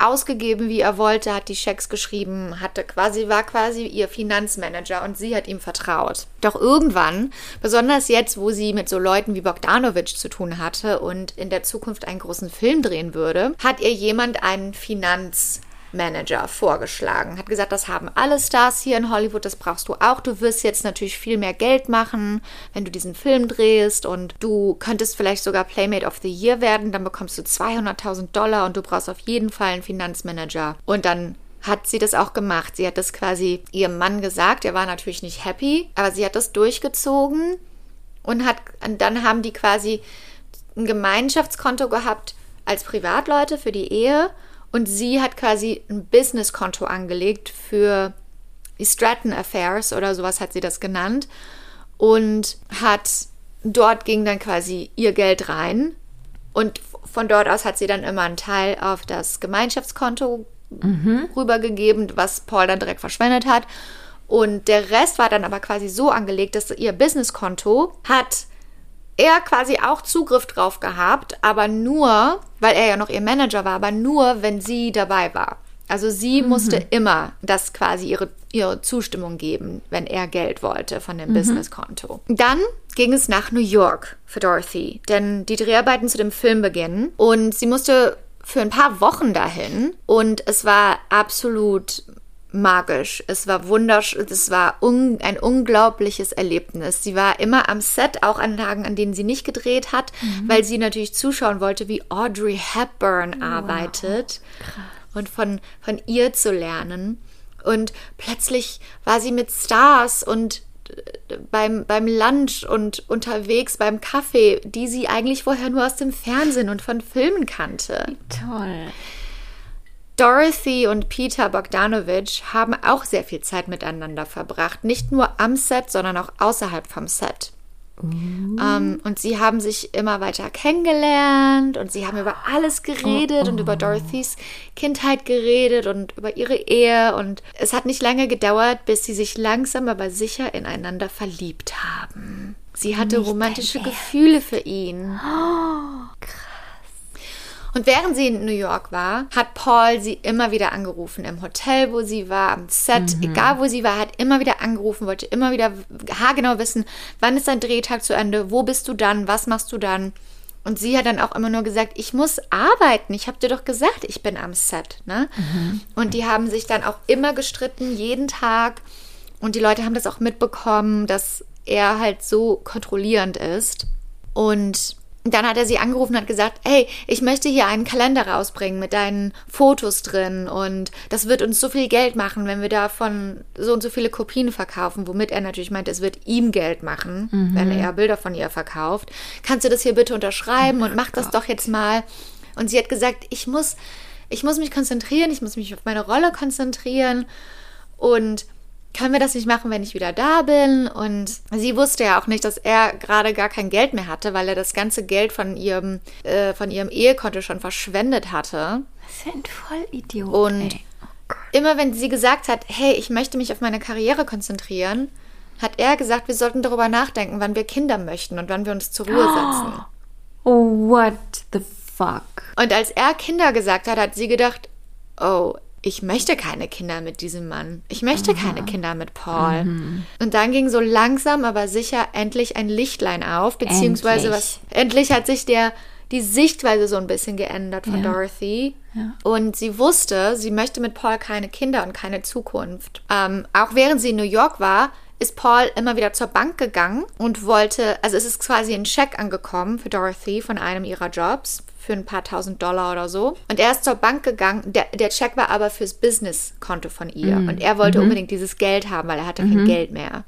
ausgegeben, wie er wollte, hat die Schecks geschrieben, hatte quasi, war quasi ihr Finanzmanager und sie hat ihm vertraut. Doch irgendwann, besonders jetzt, wo sie mit so Leuten wie Bogdanovich zu tun hatte und in der Zukunft einen großen Film drehen würde, hat ihr jemand einen Finanz Manager vorgeschlagen. Hat gesagt, das haben alle Stars hier in Hollywood, das brauchst du auch. Du wirst jetzt natürlich viel mehr Geld machen, wenn du diesen Film drehst und du könntest vielleicht sogar Playmate of the Year werden, dann bekommst du 200.000 Dollar und du brauchst auf jeden Fall einen Finanzmanager. Und dann hat sie das auch gemacht. Sie hat das quasi ihrem Mann gesagt. Er war natürlich nicht happy, aber sie hat das durchgezogen und hat, und dann haben die quasi ein Gemeinschaftskonto gehabt als Privatleute für die Ehe und sie hat quasi ein Businesskonto angelegt für die Stratton Affairs oder sowas hat sie das genannt und hat dort ging dann quasi ihr Geld rein und von dort aus hat sie dann immer einen Teil auf das Gemeinschaftskonto rübergegeben, was Paul dann direkt verschwendet hat. Und der Rest war dann aber quasi so angelegt, dass ihr Businesskonto hat er quasi auch Zugriff drauf gehabt, aber nur, weil er ja noch ihr Manager war, aber nur, wenn sie dabei war. Also sie musste immer das quasi ihre, ihre Zustimmung geben, wenn er Geld wollte von dem Businesskonto. Dann ging es nach New York für Dorothy, denn die Dreharbeiten zu dem Film beginnen und sie musste für ein paar Wochen dahin und es war absolut magisch. Es war wunderschön. Es war un ein unglaubliches Erlebnis. Sie war immer am Set, auch an Tagen, an denen sie nicht gedreht hat, weil sie natürlich zuschauen wollte, wie Audrey Hepburn arbeitet und von, von ihr zu lernen. Und plötzlich war sie mit Stars und äh, beim, beim Lunch und unterwegs beim Kaffee, die sie eigentlich vorher nur aus dem Fernsehen und von Filmen kannte. Toll. Dorothy und Peter Bogdanovich haben auch sehr viel Zeit miteinander verbracht. Nicht nur am Set, sondern auch außerhalb vom Set. Ähm, und sie haben sich immer weiter kennengelernt und sie haben über alles geredet und über Dorothys Kindheit geredet und über ihre Ehe. Und es hat nicht lange gedauert, bis sie sich langsam aber sicher ineinander verliebt haben. Sie hatte romantische Gefühle für ihn. Und während sie in New York war, hat Paul sie immer wieder angerufen. Im Hotel, wo sie war, am Set, egal wo sie war, hat immer wieder angerufen, wollte immer wieder haargenau wissen, wann ist dein Drehtag zu Ende, wo bist du dann, was machst du dann? Und sie hat dann auch immer nur gesagt, ich muss arbeiten. Ich habe dir doch gesagt, ich bin am Set. Ne? Und die haben sich dann auch immer gestritten, jeden Tag. Und die Leute haben das auch mitbekommen, dass er halt so kontrollierend ist. Und dann hat er sie angerufen und hat gesagt, hey, ich möchte hier einen Kalender rausbringen mit deinen Fotos drin und das wird uns so viel Geld machen, wenn wir davon so und so viele Kopien verkaufen, womit er natürlich meint, es wird ihm Geld machen, wenn er Bilder von ihr verkauft. Kannst du das hier bitte unterschreiben und mach das doch jetzt mal. Und sie hat gesagt, ich muss, ich muss mich konzentrieren, ich muss mich auf meine Rolle konzentrieren und können wir das nicht machen, wenn ich wieder da bin? Und sie wusste ja auch nicht, dass er gerade gar kein Geld mehr hatte, weil er das ganze Geld von ihrem, äh, von ihrem Ehekonto schon verschwendet hatte. Was für ein Vollidiot. Und ey. immer wenn sie gesagt hat, hey, ich möchte mich auf meine Karriere konzentrieren, hat er gesagt, wir sollten darüber nachdenken, wann wir Kinder möchten und wann wir uns zur Ruhe setzen. Oh, what the fuck. Und als er Kinder gesagt hat, hat sie gedacht, oh, ich möchte keine Kinder mit diesem Mann. Ich möchte keine Kinder mit Paul. Mhm. Und dann ging so langsam, aber sicher endlich ein Lichtlein auf, beziehungsweise Endlich. was. Endlich hat sich der die Sichtweise so ein bisschen geändert von Ja. Dorothy. Ja. Und sie wusste, sie möchte mit Paul keine Kinder und keine Zukunft. Ähm, auch während sie in New York war, ist Paul immer wieder zur Bank gegangen und wollte, also es ist quasi ein Scheck angekommen für Dorothy von einem ihrer Jobs für ein paar tausend Dollar oder so. Und er ist zur Bank gegangen. Der, der Check war aber fürs Businesskonto von ihr. Und er wollte unbedingt dieses Geld haben, weil er hatte kein Geld mehr.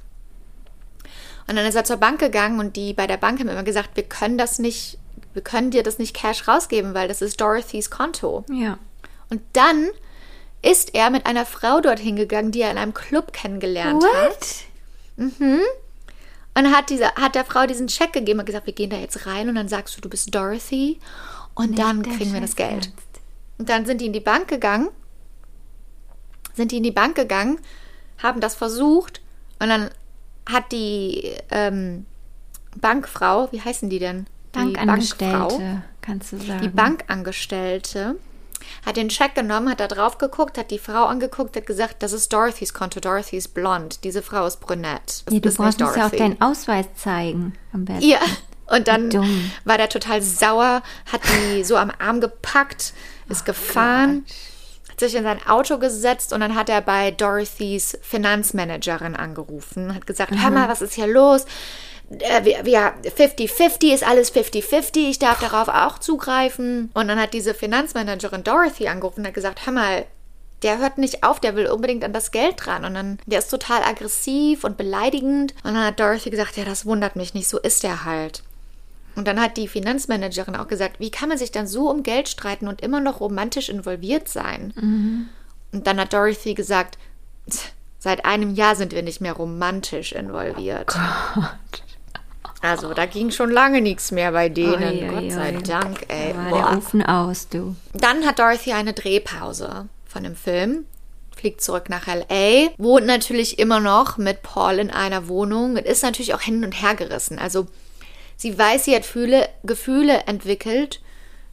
Und dann ist er zur Bank gegangen und die bei der Bank haben immer gesagt, wir können das nicht, wir können dir das nicht Cash rausgeben, weil das ist Dorothys Konto. Ja. Und dann ist er mit einer Frau dorthin gegangen, die er in einem Club kennengelernt hat. Und hat, diese, hat der Frau diesen Scheck gegeben und gesagt, wir gehen da jetzt rein und dann sagst du, du bist Dorothy und dann kriegen wir das Geld. ernst. Und dann sind die in die Bank gegangen, sind die in die Bank gegangen, haben das versucht und dann hat die ähm, Bankfrau, wie heißen die denn? Die Bankangestellte, kannst du sagen. die Bankangestellte hat den Scheck genommen, hat da drauf geguckt, hat die Frau angeguckt, hat gesagt, das ist Dorothys Konto, Dorothy ist blond, diese Frau ist brünett. Ja, du brauchst uns ja auch deinen Ausweis zeigen. Am besten. Ja, und dann Dumm. war der total sauer, hat die so am Arm gepackt, Oh ist gefahren, hat sich in sein Auto gesetzt und dann hat er bei Dorothys Finanzmanagerin angerufen, hat gesagt, hör mal, was ist hier los? Äh, Wir, wir 50-50 ist alles 50-50, ich darf darauf auch zugreifen. Und dann hat diese Finanzmanagerin Dorothy angerufen und hat gesagt, hör mal, der hört nicht auf, der will unbedingt an das Geld dran. Und dann, der ist total aggressiv und beleidigend. Und dann hat Dorothy gesagt, ja, das wundert mich nicht, so ist er halt. Und dann hat die Finanzmanagerin auch gesagt, wie kann man sich dann so um Geld streiten und immer noch romantisch involviert sein? Und dann hat Dorothy gesagt, seit einem Jahr sind wir nicht mehr romantisch involviert. Also da ging schon lange nichts mehr bei denen. Oi, oi, Gott sei oi. Dank, ey. Da war Boah. der Ofen aus, du. Dann hat Dorothy eine Drehpause von dem Film, fliegt zurück nach LA, wohnt natürlich immer noch mit Paul in einer Wohnung und ist natürlich auch hin und her gerissen. Also sie weiß, sie hat Fühle, Gefühle entwickelt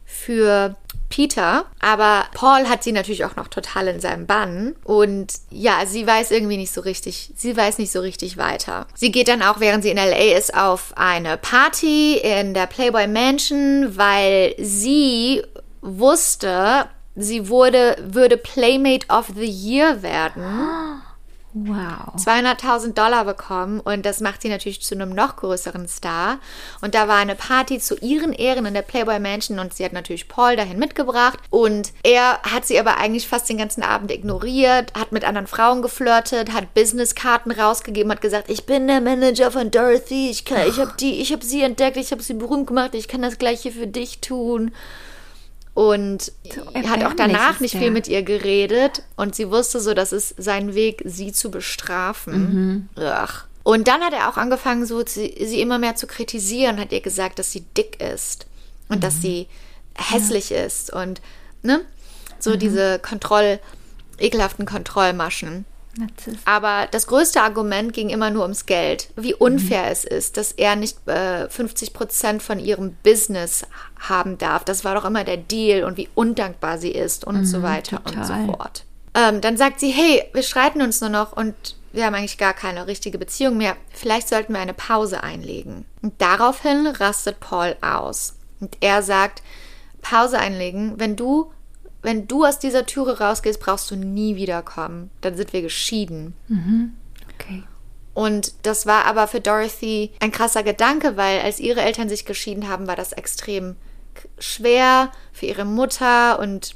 für Peter, aber Paul hat sie natürlich auch noch total in seinem Bann und ja, sie weiß irgendwie nicht so richtig, sie weiß nicht so richtig weiter. Sie geht dann auch, während sie in LA ist, auf eine Party in der Playboy Mansion, weil sie wusste, sie wurde, würde Playmate of the Year werden. Wow. 200.000 Dollar bekommen und das macht sie natürlich zu einem noch größeren Star. Und da war eine Party zu ihren Ehren in der Playboy Mansion und sie hat natürlich Paul dahin mitgebracht und er hat sie aber eigentlich fast den ganzen Abend ignoriert, hat mit anderen Frauen geflirtet, hat Businesskarten rausgegeben, hat gesagt, ich bin der Manager von Dorothy, ich, kann- ich habe die, ich habe sie entdeckt, ich habe sie berühmt gemacht, ich kann das gleiche für dich tun. Und hat auch danach nicht viel mit ihr geredet und sie wusste so, das ist sein Weg, sie zu bestrafen. Ugh. Und dann hat er auch angefangen, so sie, sie immer mehr zu kritisieren, hat ihr gesagt, dass sie dick ist und dass sie hässlich ist und ne, so diese Kontroll, ekelhaften Kontrollmaschen. Aber das größte Argument ging immer nur ums Geld. Wie unfair es ist, dass er nicht äh, 50 Prozent von ihrem Business haben darf. Das war doch immer der Deal und wie undankbar sie ist und so weiter und so total. fort. Ähm, dann sagt sie, hey, wir streiten uns nur noch und wir haben eigentlich gar keine richtige Beziehung mehr. Vielleicht sollten wir eine Pause einlegen. Und daraufhin rastet Paul aus. Und er sagt, Pause einlegen, wenn du, wenn du aus dieser Türe rausgehst, brauchst du nie wiederkommen. Dann sind wir geschieden. Okay. Und das war aber für Dorothy ein krasser Gedanke, weil als ihre Eltern sich geschieden haben, war das extrem schwer für ihre Mutter und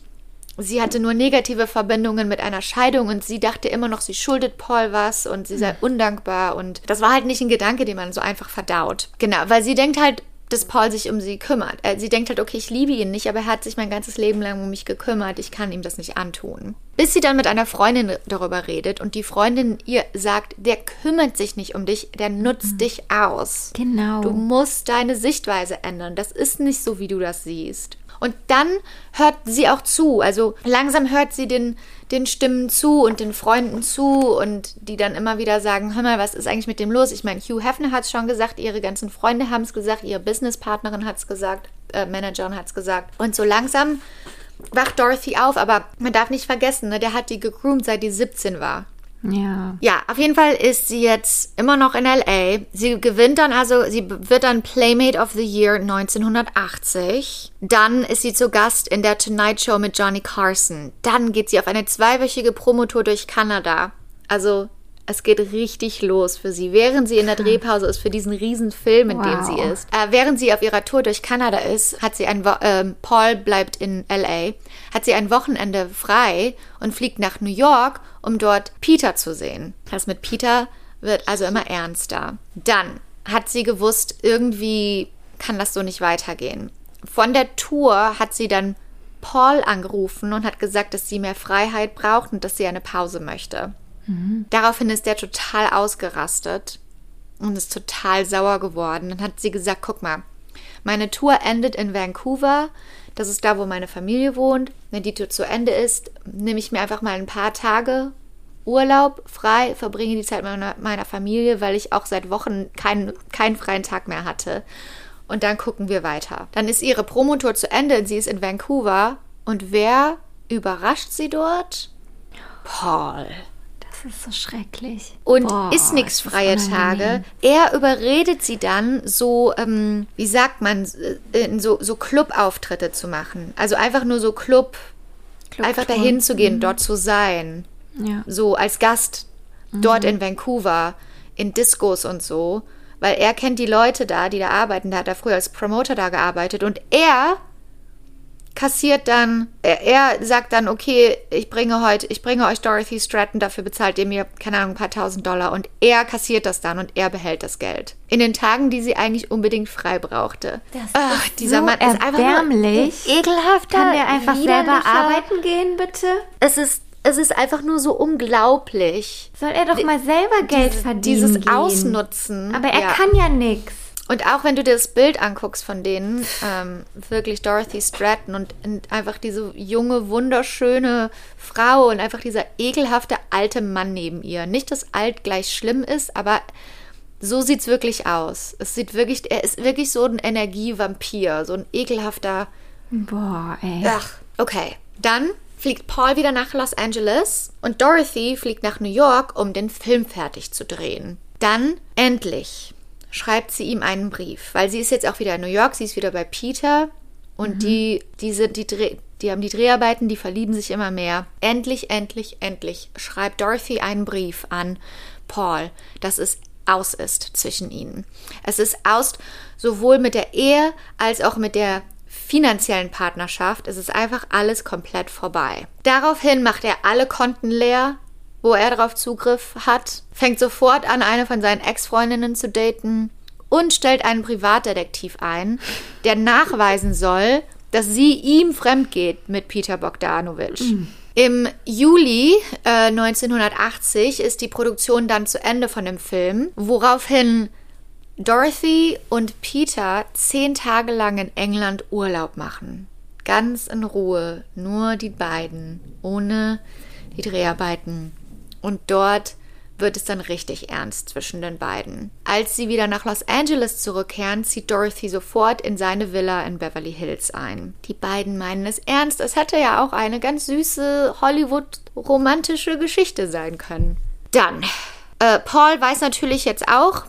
sie hatte nur negative Verbindungen mit einer Scheidung und sie dachte immer noch, sie schuldet Paul was und sie sei undankbar und das war halt nicht ein Gedanke, den man so einfach verdaut. Genau, weil sie denkt halt, dass Paul sich um sie kümmert. Sie denkt halt, okay, ich liebe ihn nicht, aber er hat sich mein ganzes Leben lang um mich gekümmert. Ich kann ihm das nicht antun. Bis sie dann mit einer Freundin darüber redet und die Freundin ihr sagt, der kümmert sich nicht um dich, der nutzt dich aus. Genau. Du musst deine Sichtweise ändern. Das ist nicht so, wie du das siehst. Und dann hört sie auch zu. Also langsam hört sie den, den Stimmen zu und den Freunden zu und die dann immer wieder sagen, hör mal, was ist eigentlich mit dem los? Ich meine, Hugh Hefner hat es schon gesagt, ihre ganzen Freunde haben es gesagt, ihre Businesspartnerin hat es gesagt, äh, Managerin hat es gesagt. Und so langsam wacht Dorothy auf, aber man darf nicht vergessen, ne, der hat die gegroomt, seit die 17 war. Ja. Ja, auf jeden Fall ist sie jetzt immer noch in LA. Sie gewinnt dann also, sie wird dann Playmate of the Year 1980. Dann ist sie zu Gast in der Tonight Show mit Johnny Carson. Dann geht sie auf eine zweiwöchige Promotour durch Kanada. Also es geht richtig los für sie. Während sie in der Drehpause ist für diesen riesen Film, in dem Wow. sie ist. Äh, während sie auf ihrer Tour durch Kanada ist, hat sie ein Wo ähm, Paul bleibt in LA, hat sie ein Wochenende frei und fliegt nach New York, um dort Peter zu sehen. Das mit Peter wird also immer ernster. Dann hat sie gewusst, irgendwie kann das so nicht weitergehen. Von der Tour hat sie dann Paul angerufen und hat gesagt, dass sie mehr Freiheit braucht und dass sie eine Pause möchte. Daraufhin ist der total ausgerastet und ist total sauer geworden. Dann hat sie gesagt, guck mal, meine Tour endet in Vancouver. Das ist da, wo meine Familie wohnt. Wenn die Tour zu Ende ist, nehme ich mir einfach mal ein paar Tage Urlaub frei, verbringe die Zeit meiner, meiner Familie, weil ich auch seit Wochen keinen, keinen freien Tag mehr hatte. Und dann gucken wir weiter. Dann ist ihre Promotour zu Ende und sie ist in Vancouver. Und wer überrascht sie dort? Paul. Das ist so schrecklich. Und Boah, ist nix das freie unangenehm. Tage. Er überredet sie dann, so, ähm, wie sagt man, äh, so, so Club-Auftritte zu machen. Also einfach nur so Club, Clubtour. einfach dahin zu gehen, dort zu sein. Ja. So als Gast dort in Vancouver, in Discos und so. Weil er kennt die Leute da, die da arbeiten. Da hat er früher als Promoter da gearbeitet. Und er kassiert dann, er, er sagt dann, okay, ich bringe heute, ich bringe euch Dorothy Stratton, dafür bezahlt ihr mir, keine Ahnung, ein paar tausend Dollar und er kassiert das dann und er behält das Geld. In den Tagen, die sie eigentlich unbedingt frei brauchte. Das Ach, ist dieser so Mann ist einfach nur erbärmlich. ekelhafter, Kann der einfach selber arbeiten gehen, bitte? Es ist, es ist einfach nur so unglaublich. Soll er doch mal selber Geld Dieses- verdienen Dieses gehen. Ausnutzen. Aber er ja. kann ja nichts. Und auch wenn du dir das Bild anguckst von denen, ähm, wirklich Dorothy Stratton und, und einfach diese junge, wunderschöne Frau und einfach dieser ekelhafte alte Mann neben ihr. Nicht, dass alt gleich schlimm ist, aber so sieht's wirklich aus. Es sieht wirklich, er ist wirklich so ein Energievampir, so ein ekelhafter. Boah, ey. Ach, okay. Dann fliegt Paul wieder nach Los Angeles und Dorothy fliegt nach New York, um den Film fertig zu drehen. Dann endlich schreibt sie ihm einen Brief, weil sie ist jetzt auch wieder in New York, sie ist wieder bei Peter und die, die, sind, die, Dreh, die haben die Dreharbeiten, die verlieben sich immer mehr. Endlich, endlich, endlich schreibt Dorothy einen Brief an Paul, dass es aus ist zwischen ihnen. Es ist aus sowohl mit der Ehe als auch mit der finanziellen Partnerschaft. Es ist einfach alles komplett vorbei. Daraufhin macht er alle Konten leer, wo er darauf Zugriff hat, fängt sofort an, eine von seinen Ex-Freundinnen zu daten und stellt einen Privatdetektiv ein, der nachweisen soll, dass sie ihm fremd geht mit Peter Bogdanovich. Im Juli äh, 1980 ist die Produktion dann zu Ende von dem Film, woraufhin Dorothy und Peter zehn Tage lang in England Urlaub machen. Ganz in Ruhe, nur die beiden, ohne die Dreharbeiten. Und dort wird es dann richtig ernst zwischen den beiden. Als sie wieder nach Los Angeles zurückkehren, zieht Dorothy sofort in seine Villa in Beverly Hills ein. Die beiden meinen es ernst. Es hätte ja auch eine ganz süße Hollywood-romantische Geschichte sein können. Dann, äh, Paul weiß natürlich jetzt auch,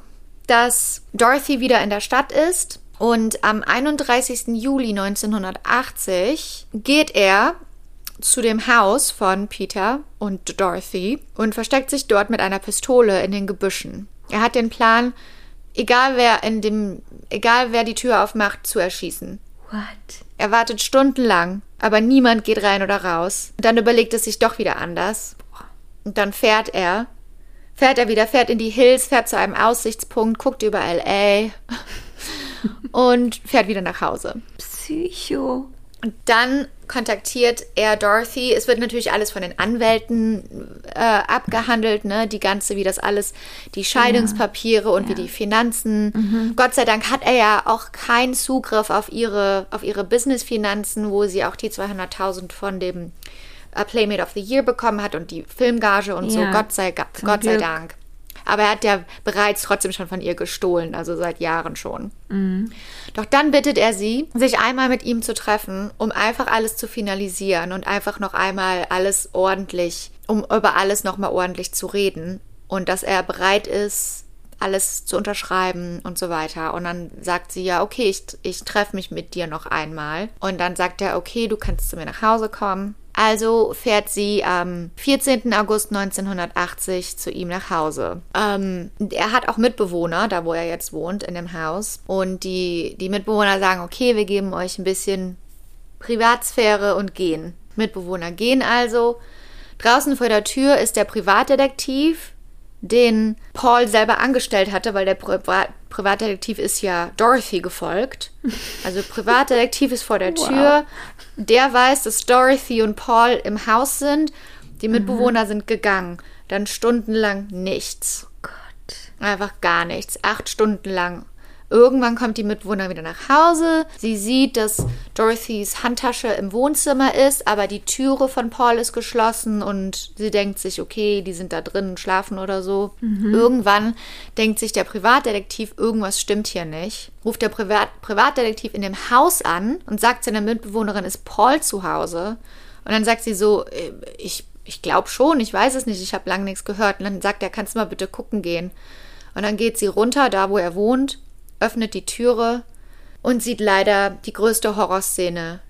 dass Dorothy wieder in der Stadt ist. Und am 31. Juli 1980 geht er zu dem Haus von Peter und Dorothy und versteckt sich dort mit einer Pistole in den Gebüschen. Er hat den Plan, egal wer in dem, egal wer die Tür aufmacht, zu erschießen. What? Er wartet stundenlang, aber niemand geht rein oder raus. Dann überlegt es sich doch wieder anders. Und dann fährt er. Fährt er wieder, fährt in die Hills, fährt zu einem Aussichtspunkt, guckt über LA und fährt wieder nach Hause. Psycho. Und dann kontaktiert er Dorothy. Es wird natürlich alles von den Anwälten äh, abgehandelt, ne? Die ganze, wie das alles, die Scheidungspapiere und wie die Finanzen. Gott sei Dank hat er ja auch keinen Zugriff auf ihre, auf ihre Business-Finanzen, wo sie auch die 200.000 von dem äh, Playmate of the Year bekommen hat und die Filmgage und so. Ja, Gott sei, Ga- zum Gott sei Glück. Dank. Aber er hat ja bereits trotzdem schon von ihr gestohlen, also seit Jahren schon. Doch dann bittet er sie, sich einmal mit ihm zu treffen, um einfach alles zu finalisieren und einfach noch einmal alles ordentlich, um über alles nochmal ordentlich zu reden. Und dass er bereit ist, alles zu unterschreiben und so weiter. Und dann sagt sie ja, okay, ich, ich treffe mich mit dir noch einmal. Und dann sagt er, okay, du kannst zu mir nach Hause kommen. Also fährt sie am 14. August 1980 zu ihm nach Hause. Ähm, er hat auch Mitbewohner, da wo er jetzt wohnt, in dem Haus. Und die, die Mitbewohner sagen, okay, wir geben euch ein bisschen Privatsphäre und gehen. Mitbewohner gehen also. Draußen vor der Tür ist der Privatdetektiv, den Paul selber angestellt hatte, weil der Priva Privatdetektiv ist ja Dorothy gefolgt. Also Privatdetektiv ist vor der Tür. Der weiß, dass Dorothy und Paul im Haus sind. Die Mitbewohner sind gegangen. Dann stundenlang nichts. Gott. Einfach gar nichts. Acht Stunden lang. Irgendwann kommt die Mitbewohner wieder nach Hause. Sie sieht, dass Dorothys Handtasche im Wohnzimmer ist, aber die Türe von Paul ist geschlossen und sie denkt sich, okay, die sind da drin und schlafen oder so. Irgendwann denkt sich der Privatdetektiv, irgendwas stimmt hier nicht. Ruft der Privat Privatdetektiv in dem Haus an und sagt seiner Mitbewohnerin, ist Paul zu Hause? Und dann sagt sie so, äh, ich, ich glaube schon, ich weiß es nicht, ich habe lange nichts gehört. Und dann sagt er, kannst du mal bitte gucken gehen? Und dann geht sie runter, da wo er wohnt, öffnet die Türe und sieht leider die größte Horrorszene,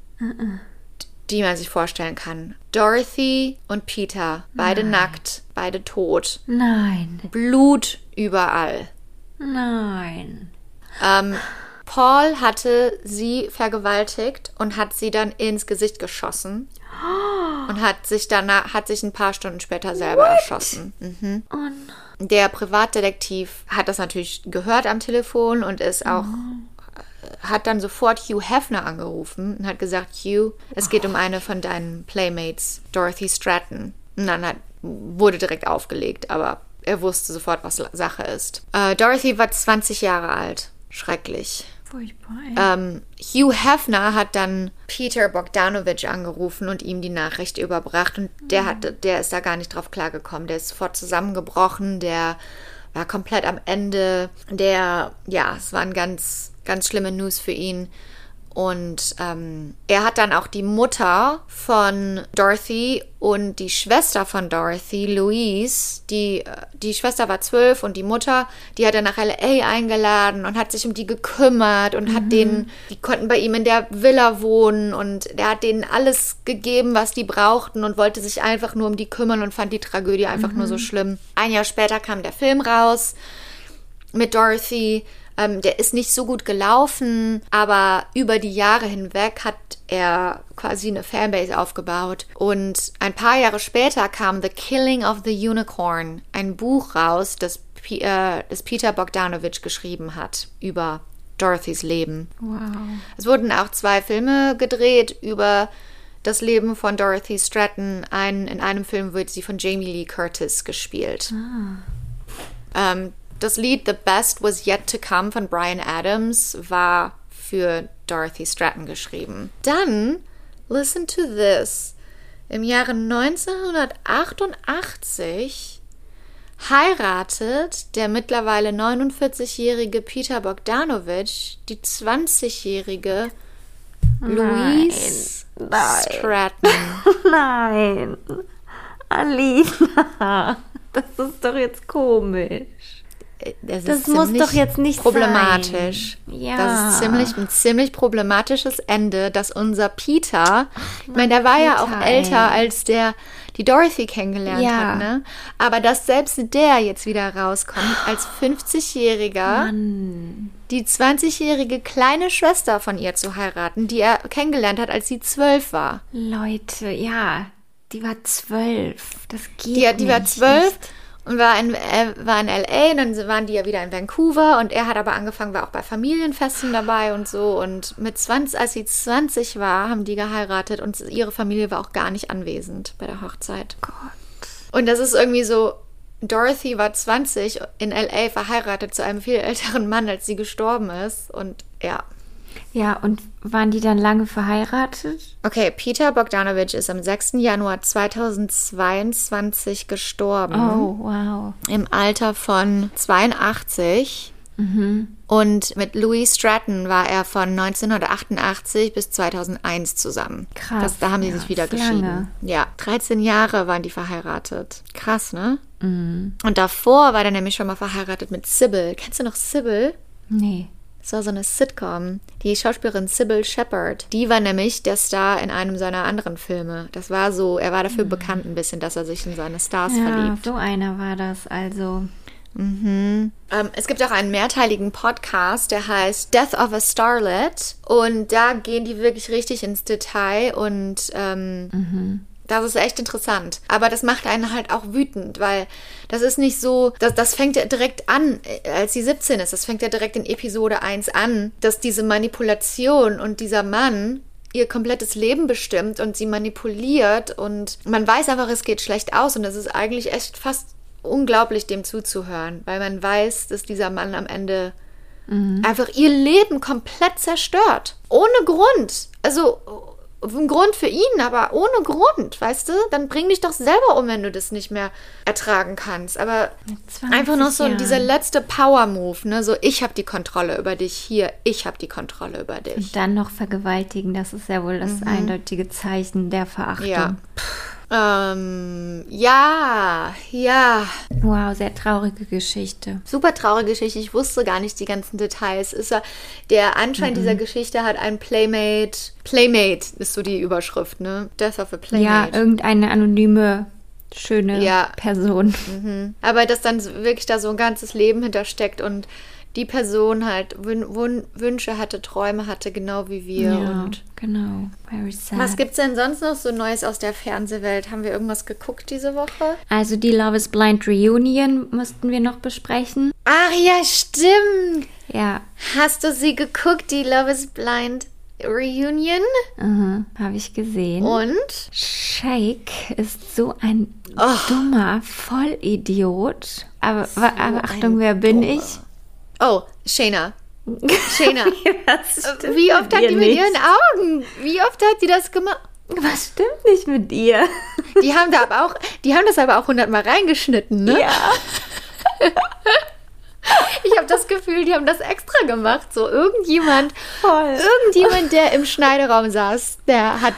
die man sich vorstellen kann. Dorothy und Peter, beide nackt, beide tot. Nein. Blut überall. Nein. Ähm, Paul hatte sie vergewaltigt und hat sie dann ins Gesicht geschossen. Und hat sich danach, hat sich ein paar Stunden später selber erschossen. Mhm. Oh. Der Privatdetektiv hat das natürlich gehört am Telefon und ist auch hat dann sofort Hugh Hefner angerufen und hat gesagt, Hugh, es geht um eine von deinen Playmates, Dorothy Stratton. Und dann hat, wurde direkt aufgelegt, aber er wusste sofort, was Sache ist. Äh, Dorothy war 20 Jahre alt. Schrecklich. Furchtbar. Ähm, Hugh Hefner hat dann Peter Bogdanovich angerufen und ihm die Nachricht überbracht und der hat, der ist da gar nicht drauf klargekommen. Der ist sofort zusammengebrochen, der war komplett am Ende. Der, ja, es waren ganz, ganz schlimme News für ihn. Und ähm, er hat dann auch die Mutter von Dorothy und die Schwester von Dorothy, Louise, die, äh, die Schwester war zwölf und die Mutter, die hat er nach LA eingeladen und hat sich um die gekümmert und hat denen, die konnten bei ihm in der Villa wohnen und der hat denen alles gegeben, was die brauchten und wollte sich einfach nur um die kümmern und fand die Tragödie einfach nur so schlimm. Ein Jahr später kam der Film raus mit Dorothy. Ähm, der ist nicht so gut gelaufen, aber über die Jahre hinweg hat er quasi eine Fanbase aufgebaut. Und ein paar Jahre später kam The Killing of the Unicorn, ein Buch raus, das, P äh, das Peter Bogdanovich geschrieben hat über Dorothys Leben. Wow. Es wurden auch zwei Filme gedreht über das Leben von Dorothy Stratton. Ein, in einem Film wird sie von Jamie Lee Curtis gespielt. Ähm, das Lied The Best Was Yet to Come von Brian Adams war für Dorothy Stratton geschrieben. Dann, listen to this, im Jahre 1988 heiratet der mittlerweile 49-jährige Peter Bogdanovich die 20-jährige Louise Nein. Stratton. Nein. Alina. Das ist doch jetzt komisch. Das, Das ist muss doch jetzt nicht problematisch. sein. Ja. Das ist ziemlich ein ziemlich problematisches Ende, dass unser Peter, ich meine, der war ja auch Peter, älter ey. als der die Dorothy kennengelernt Ja. hat, ne? Aber dass selbst der jetzt wieder rauskommt als 50-Jähriger, Mann. die 20-jährige kleine Schwester von ihr zu heiraten, die er kennengelernt hat, als sie zwölf war. Leute, ja. Die war zwölf. Das geht Die, die war nicht. zwölf und war in, er war in LA und dann waren die ja wieder in Vancouver und er hat aber angefangen, war auch bei Familienfesten dabei und so und mit 20, als sie 20 war, haben die geheiratet und ihre Familie war auch gar nicht anwesend bei der Hochzeit. Gott. Und das ist irgendwie so, Dorothy war 20 in LA verheiratet zu einem viel älteren Mann, als sie gestorben ist und ja. Ja, und waren die dann lange verheiratet? Okay, Peter Bogdanovich ist am 6. Januar 2022 gestorben. Oh, wow. Im Alter von 82. Und mit Louis Stratton war er von 1988 bis 2001 zusammen. Krass, Das, da haben sie ja, sich wieder ist lange. geschieden. Ja, 13 Jahre waren die verheiratet. Krass, ne? Mhm. Und davor war er nämlich schon mal verheiratet mit Sybil. Kennst du noch Sybil? Nee. Das war so eine Sitcom. Die Schauspielerin Sybil Shepherd, die war nämlich der Star in einem seiner anderen Filme. Das war so, er war dafür bekannt ein bisschen, dass er sich in seine Stars Mhm. Ja, verliebt. so einer war das also. Ähm, es gibt auch einen mehrteiligen Podcast, der heißt Death of a Starlet. Und da gehen die wirklich richtig ins Detail und ähm, das ist echt interessant. Aber das macht einen halt auch wütend, weil das ist nicht so, das, das fängt ja direkt an, äh, als sie 17 ist. Das fängt ja direkt in Episode 1 an, dass diese Manipulation und dieser Mann ihr komplettes Leben bestimmt und sie manipuliert und man weiß einfach, es geht schlecht aus und das ist eigentlich echt fast unglaublich, dem zuzuhören, weil man weiß, dass dieser Mann am Ende einfach ihr Leben komplett zerstört. Ohne Grund. Also ein Grund für ihn, aber ohne Grund, weißt du? Dann bring dich doch selber um, wenn du das nicht mehr ertragen kannst. Aber 20 einfach noch so Jahren. dieser letzte Power-Move, ne? So, ich habe die Kontrolle über dich hier, ich habe die Kontrolle über dich. Und dann noch vergewaltigen, das ist ja wohl das eindeutige Zeichen der Verachtung. Ja. Ähm, ja, ja. Wow, sehr traurige Geschichte. Super traurige Geschichte. Ich wusste gar nicht die ganzen Details. Ist er, der Anschein dieser Geschichte hat ein Playmate. Playmate ist so die Überschrift, ne? Death of a Ja, Playmate. irgendeine anonyme, schöne Ja. Person. Aber dass dann wirklich da so ein ganzes Leben hintersteckt und die Person halt Wün Wün Wünsche hatte, Träume hatte, genau wie wir. Ja, Und genau. Very sad. was gibt's denn sonst noch so Neues aus der Fernsehwelt? Haben wir irgendwas geguckt diese Woche? Also die Love is Blind Reunion mussten wir noch besprechen. Ach ja, stimmt. Ja, Hast du sie geguckt, die Love is Blind Reunion? habe ich gesehen. Und? Shake ist so ein Oh. dummer Vollidiot. Aber, wa- aber Achtung, wer bin ich? Oh, Shayna. Shayna. Wie oft hat die mit nicht? ihren Augen? Wie oft hat die das gemacht? Was stimmt nicht mit ihr? Die haben da aber auch, die haben das aber auch hundertmal reingeschnitten, ne? Ja. Ich habe das Gefühl, die haben das extra gemacht. So irgendjemand, Voll. irgendjemand, der im Schneideraum saß, der hat.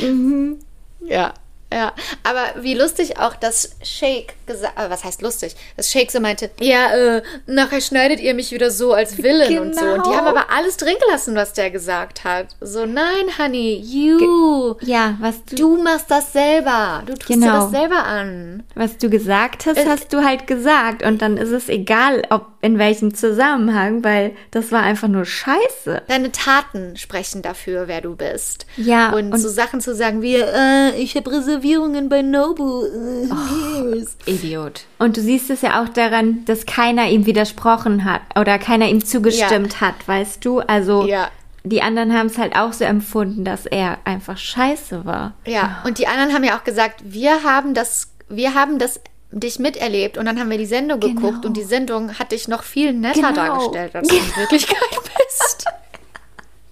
Mhm. Ja, ja. Aber wie lustig auch, dass Shake gesagt, äh, was heißt lustig? Dass Shake so meinte, ja, äh, nachher schneidet ihr mich wieder so als Villain und so. Und die Genau. haben aber alles drin gelassen, was der gesagt hat. So, nein, Honey, you. Ja, was du, Du machst das selber. Du tust dir Genau. das selber an. was du gesagt hast, Es- hast du halt gesagt. Und dann ist es egal, ob in welchem Zusammenhang, weil das war einfach nur Scheiße. Deine Taten sprechen dafür, wer du bist. Ja, Und, und- so Sachen zu sagen wie, äh, ich habe Reservierungen bei Nobu. Äh, cares? Idiot. Und du siehst es ja auch daran, dass keiner ihm widersprochen hat oder keiner ihm zugestimmt hat, weißt du? Also Ja. die anderen haben es halt auch so empfunden, dass er einfach scheiße war. Ja, und die anderen haben ja auch gesagt, wir haben das, wir haben das dich miterlebt und dann haben wir die Sendung geguckt Genau. und die Sendung hat dich noch viel netter Genau. dargestellt, als du in Wirklichkeit bist.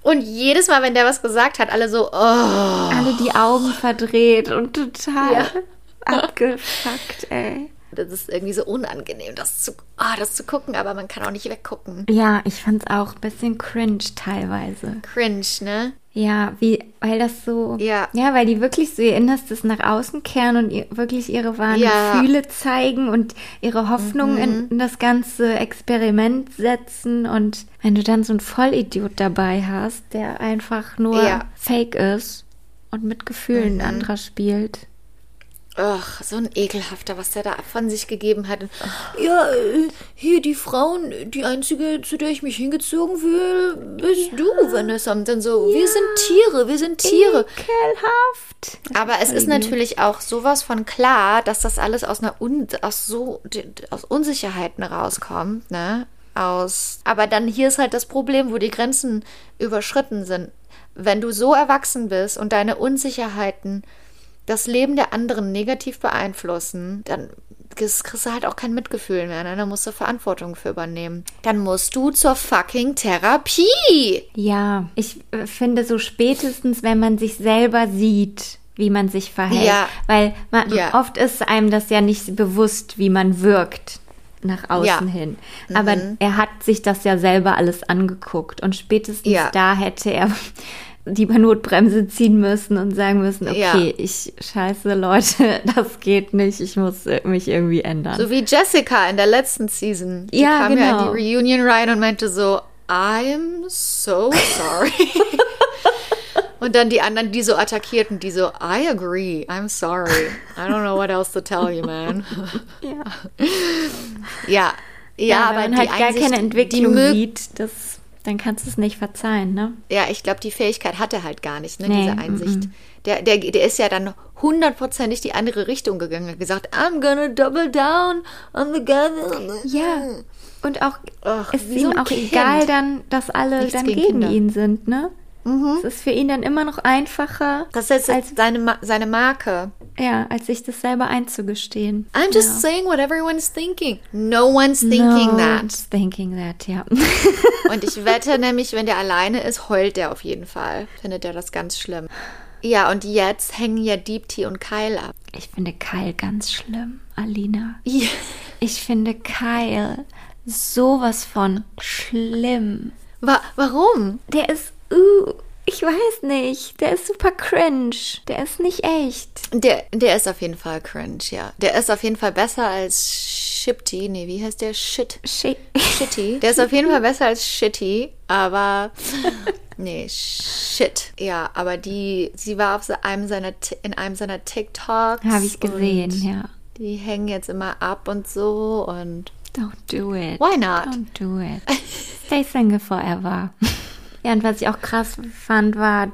Und jedes Mal, wenn der was gesagt hat, alle so, oh. Alle die Augen verdreht und total Ja. abgefuckt, ey. Das ist irgendwie so unangenehm, das zu, ah, das zu gucken, aber man kann auch nicht weggucken. Ja, ich fand's auch ein bisschen cringe teilweise. Cringe, ne? Ja, wie, weil das so, Ja. ja, weil die wirklich so ihr Innerstes nach außen kehren und ihr, wirklich ihre wahren Ja. Mhm. Gefühle zeigen und ihre Hoffnung in, in das ganze Experiment setzen und wenn du dann so einen Vollidiot dabei hast, der einfach nur Ja. Mhm. fake ist und mit Gefühlen anderer spielt. Ach, so ein ekelhafter, was der da von sich gegeben hat. Ja, äh, hier die Frauen, die einzige, zu der ich mich hingezogen will, bist du, Vanessa. Und dann so, wir sind Tiere, wir sind Tiere. Ekelhaft. Aber es ist natürlich auch sowas von klar, dass das alles aus einer Un aus so aus Unsicherheiten rauskommt, ne? Aus. Aber dann hier ist halt das Problem, wo die Grenzen überschritten sind. Wenn du so erwachsen bist und deine Unsicherheiten das Leben der anderen negativ beeinflussen, dann kriegst du halt auch kein Mitgefühl mehr. Ne? Da musst du Verantwortung für übernehmen. Dann musst du zur fucking Therapie. Ja, ich äh, finde so spätestens, wenn man sich selber sieht, wie man sich verhält. Ja. Weil man, Ja. oft ist einem das ja nicht bewusst, wie man wirkt nach außen Ja. hin. Aber er hat sich das ja selber alles angeguckt. Und spätestens da hätte er die Notbremse ziehen müssen und sagen müssen, okay, Ja. ich scheiße Leute, das geht nicht, ich muss mich irgendwie ändern. So wie Jessica in der letzten Season. Die Ja, kam ja in genau. die Reunion rein und meinte so, I'm so sorry. und dann die anderen, die so attackierten, die so, I agree, I'm sorry. I don't know what else to tell you, man. ja. ja. Ja, aber wenn man halt gar Einsicht, keine Entwicklung die sieht, das, dann kannst du es nicht verzeihen, ne? Ja, ich glaube, die Fähigkeit hat er halt gar nicht, ne, Nee, diese Einsicht. Der, der, der ist ja dann hundertprozentig die andere Richtung gegangen, hat gesagt, I'm gonna double down on the gun. Ja. Und auch Ach, ist ihm auch Kind. egal dann, dass alle Nichts dann gegen Kinder. Mhm. ihn sind, ne? Es ist für ihn dann immer noch einfacher, Das ist jetzt als, seine, seine Marke. Ja, als sich das selber einzugestehen. I'm just saying what everyone's thinking. No one's thinking no that. one's thinking that, ja. Und ich wette nämlich, wenn der alleine ist, heult der auf jeden Fall. Findet er das ganz schlimm. Ja, und jetzt hängen ja Deepti und Kyle ab. Ich finde Kyle ganz schlimm, Alina. Ja. Ich finde Kyle sowas von schlimm. Wa warum? Der ist, uh, ich weiß nicht, der ist super cringe. Der ist nicht echt. Der, der ist auf jeden Fall cringe, ja. Der ist auf jeden Fall besser als Shipty. Nee, wie heißt der? Shit. Shit. Shitty. Der ist auf jeden Fall besser als Shitty, aber. Nee, shit. Ja, aber die, sie war auf so einem seiner, in einem seiner TikToks. Habe ich gesehen, ja. Die hängen jetzt immer ab und so und. Don't do it. Why not? Don't do it. Stay single forever. Ja, und was ich auch krass fand, war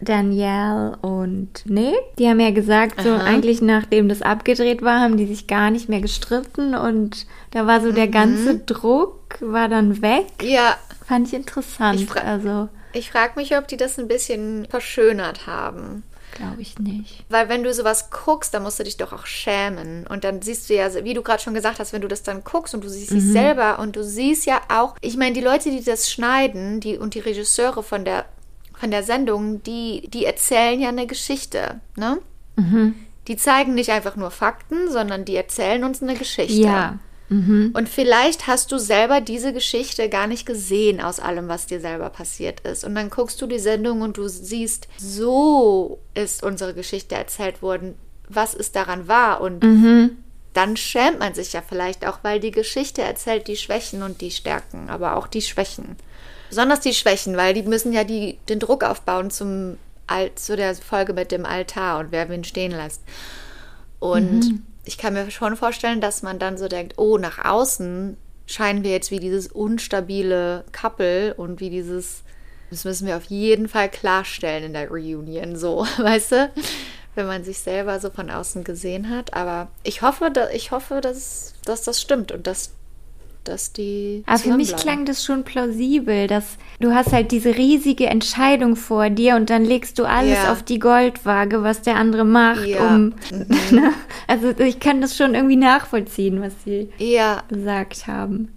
Danielle und Nick. Die haben ja gesagt, so Aha. eigentlich nachdem das abgedreht war, haben die sich gar nicht mehr gestritten und da war so der Mhm. ganze Druck war dann weg. Ja, Fand ich interessant. Ich also, ich frage mich, ob die das ein bisschen verschönert haben. Glaube ich nicht. Weil wenn du sowas guckst, dann musst du dich doch auch schämen. Und dann siehst du ja, wie du gerade schon gesagt hast, wenn du das dann guckst und du siehst dich selber und du siehst ja auch, ich meine, die Leute, die das schneiden, die und die Regisseure von der von der Sendung, die die erzählen ja eine Geschichte, ne? Die zeigen nicht einfach nur Fakten, sondern die erzählen uns eine Geschichte. Ja. Mhm. Und vielleicht hast du selber diese Geschichte gar nicht gesehen aus allem, was dir selber passiert ist. Und dann guckst du die Sendung und du siehst, so ist unsere Geschichte erzählt worden. Was ist daran wahr? Und Mhm. dann schämt man sich ja vielleicht auch, weil die Geschichte erzählt die Schwächen und die Stärken, aber auch die Schwächen. Besonders die Schwächen, weil die müssen ja die, den Druck aufbauen zum zu der Folge mit dem Altar und wer wen stehen lässt. Und ich kann mir schon vorstellen, dass man dann so denkt, oh, nach außen scheinen wir jetzt wie dieses unstabile Couple und wie dieses, das müssen wir auf jeden Fall klarstellen in der Reunion, so, weißt du? Wenn man sich selber so von außen gesehen hat. Aber ich hoffe, da, ich hoffe, dass, dass das stimmt und dass, dass die. Aber für mich klang das schon plausibel, dass du hast halt diese riesige Entscheidung vor dir und dann legst du alles Ja. auf die Goldwaage, was der andere macht, Ja. um. Ne? Also ich kann das schon irgendwie nachvollziehen, was sie Ja, gesagt haben.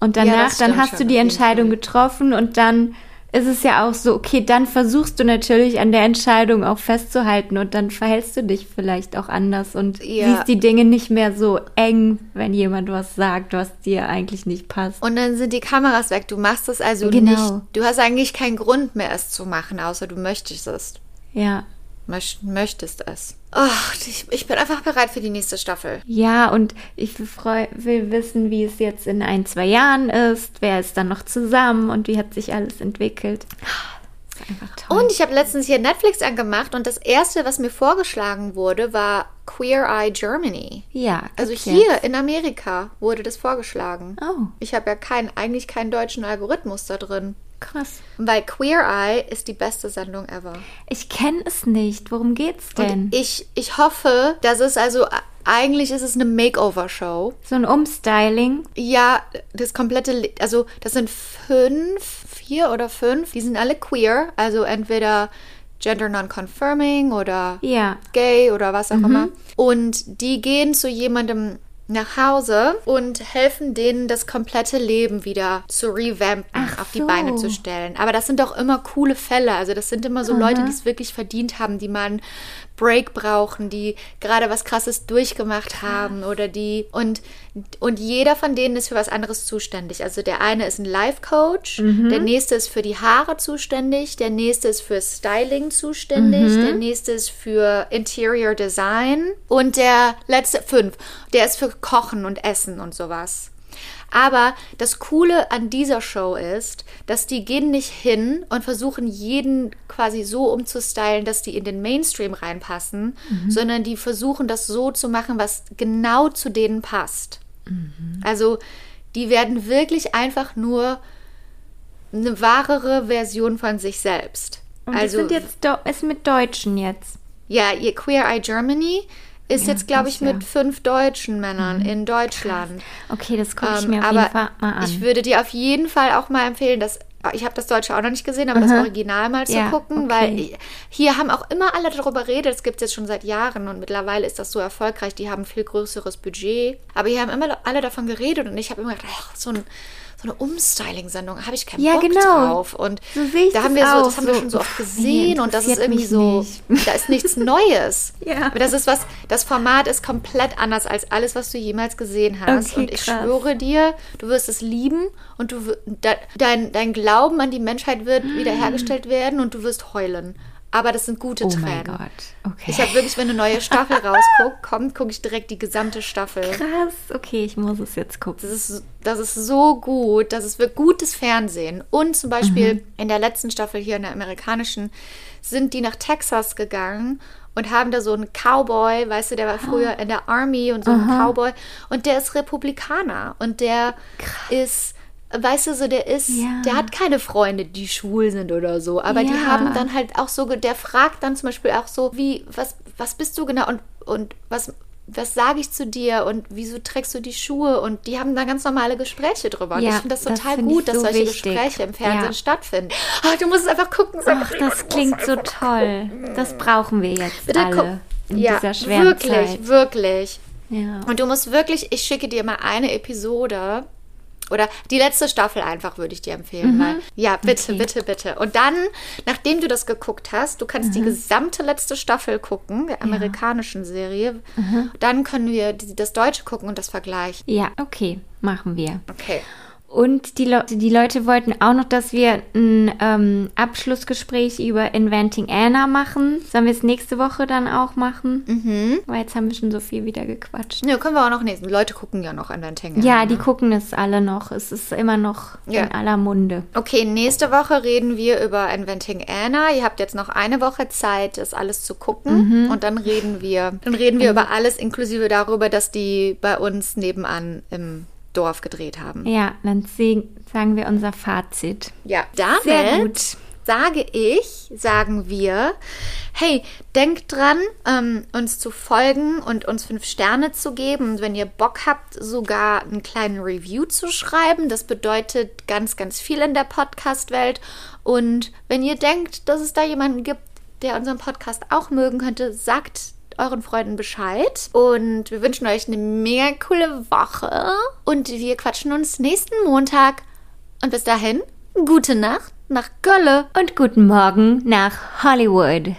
Und danach, dann hast du die Entscheidung getroffen und dann ist es ja auch so, okay, dann versuchst du natürlich an der Entscheidung auch festzuhalten und dann verhältst du dich vielleicht auch anders und Ja. siehst die Dinge nicht mehr so eng, wenn jemand was sagt, was dir eigentlich nicht passt. Und dann sind die Kameras weg. Du machst es also Genau. nicht. Du hast eigentlich keinen Grund mehr, es zu machen, außer du möchtest es. Ja. Möcht, möchtest es. Ach, ich, ich bin einfach bereit für die nächste Staffel. Ja, und ich freu, will wissen, wie es jetzt in ein, zwei Jahren ist. Wer ist dann noch zusammen und wie hat sich alles entwickelt? toll. Und ich habe letztens hier Netflix angemacht und das erste, was mir vorgeschlagen wurde, war Queer Eye Germany. ja, Also gibt's hier jetzt. in Amerika wurde das vorgeschlagen. Oh, Ich habe ja kein, eigentlich keinen deutschen Algorithmus da drin. Krass. Weil Queer Eye ist die beste Sendung ever. Ich kenne es nicht. Worum geht's denn? Und ich, ich hoffe, dass es also, eigentlich ist es eine Makeover-Show. so ein Umstyling. Ja, das komplette, Le- also das sind fünf, vier oder fünf, die sind alle queer, also entweder gender non-confirming oder Ja. gay oder was auch immer. Und die gehen zu jemandem nach Hause und helfen denen, das komplette Leben wieder zu revampen, Ach auf die so. Beine zu stellen. Aber das sind doch immer coole Fälle. Also das sind immer so Leute, die es wirklich verdient haben, die einen Break brauchen, die gerade was Krasses durchgemacht haben oder die und und jeder von denen ist für was anderes zuständig. Also der eine ist ein Life Coach, der nächste ist für die Haare zuständig, der nächste ist für Styling zuständig, der nächste ist für Interior Design und der letzte fünf, der ist für Kochen und Essen und sowas. Aber das Coole an dieser Show ist, dass die gehen nicht hin und versuchen, jeden quasi so umzustylen, dass die in den Mainstream reinpassen, sondern die versuchen, das so zu machen, was genau zu denen passt. Also, die werden wirklich einfach nur eine wahrere Version von sich selbst. Und also, das sind jetzt ist mit Deutschen jetzt. ja, ihr Queer Eye Germany ist Ja, jetzt, glaube ich. Mhm. mit fünf deutschen Männern in Deutschland. Okay, das gucke ich Ähm, mir auf aber jeden Fall mal an. ich würde dir auf jeden Fall auch mal empfehlen, dass ich habe das Deutsche auch noch nicht gesehen, aber das Original mal zu Ja, gucken, okay. weil hier haben auch immer alle darüber geredet, das gibt es jetzt schon seit Jahren und mittlerweile ist das so erfolgreich, die haben ein viel größeres Budget, aber hier haben immer alle davon geredet und ich habe immer gedacht, ach, so, ein, so eine Umstyling-Sendung, habe ich keinen Ja, Bock genau. drauf und So da haben das wir so, das haben wir so, schon so oft gesehen und das ist irgendwie so, nicht. da ist nichts Neues. Ja. Aber das ist was, das Format ist komplett anders als alles, was du jemals gesehen hast. Okay, und ich krass. schwöre dir, du wirst es lieben und du wir- de, dein, dein Glauben an die Menschheit wird wiederhergestellt werden und du wirst heulen. Aber das sind gute oh Tränen. mein Gott. Okay. Ich habe wirklich, wenn eine neue Staffel rausguckt, kommt, gucke ich direkt die gesamte Staffel. Krass. Okay, ich muss es jetzt gucken. Das ist, das ist so gut, das ist wirklich gutes Fernsehen. Und zum Beispiel Mhm. in der letzten Staffel hier in der amerikanischen sind die nach Texas gegangen und haben da so einen Cowboy, weißt du, der war früher in der Army und so ein Cowboy und der ist Republikaner und der ist Weißt du, so der ist, Ja. der hat keine Freunde, die schwul sind oder so, aber die Ja. haben dann halt auch so, der fragt dann zum Beispiel auch so, wie, was, was bist du genau und, und was, was sage ich zu dir und wieso trägst du die Schuhe und die haben da ganz normale Gespräche drüber. Und Ja, ich finde das das total ich gut, dass so solche wichtig. Gespräche im Fernsehen Ja. stattfinden. Ah, du musst es einfach gucken. Ach, das klingt so toll. Das brauchen wir jetzt Bitte alle guck. in Ja, dieser schweren wirklich, Zeit. wirklich. Ja. Und du musst wirklich, ich schicke dir mal eine Episode oder die letzte Staffel einfach würde ich dir empfehlen, weil ja, bitte, Mhm. Okay. bitte, bitte. Und dann, nachdem du das geguckt hast, du kannst Mhm. die gesamte letzte Staffel gucken, der amerikanischen Serie. Mhm. Dann können wir das Deutsche gucken und das vergleichen. ja, okay, machen wir. Okay. Und die, Le die Leute wollten auch noch, dass wir ein ähm, Abschlussgespräch über Inventing Anna machen. Sollen wir es nächste Woche dann auch machen? Mhm. Weil jetzt haben wir schon so viel wieder gequatscht. Ja, können wir auch noch nächsten. Leute gucken ja noch an dein Tangle. Ja, die gucken es alle noch. Es ist immer noch Ja. in aller Munde. Okay, nächste Woche reden wir über Inventing Anna. Ihr habt jetzt noch eine Woche Zeit, das alles zu gucken. Und dann reden wir, dann reden wir über alles, inklusive darüber, dass die bei uns nebenan im Dorf gedreht haben. Ja, dann sagen wir unser Fazit. Ja, damit Sehr gut. sage ich, sagen wir, hey, denkt dran, ähm, uns zu folgen und uns fünf Sterne zu geben. Und wenn ihr Bock habt, sogar einen kleinen Review zu schreiben. Das bedeutet ganz, ganz viel in der Podcast-Welt. Und wenn ihr denkt, dass es da jemanden gibt, der unseren Podcast auch mögen könnte, sagt euren Freunden Bescheid. Und wir wünschen euch eine mega coole Woche. Und wir quatschen uns nächsten Montag. Und bis dahin, gute Nacht nach Gölle. Und guten Morgen nach Hollywood.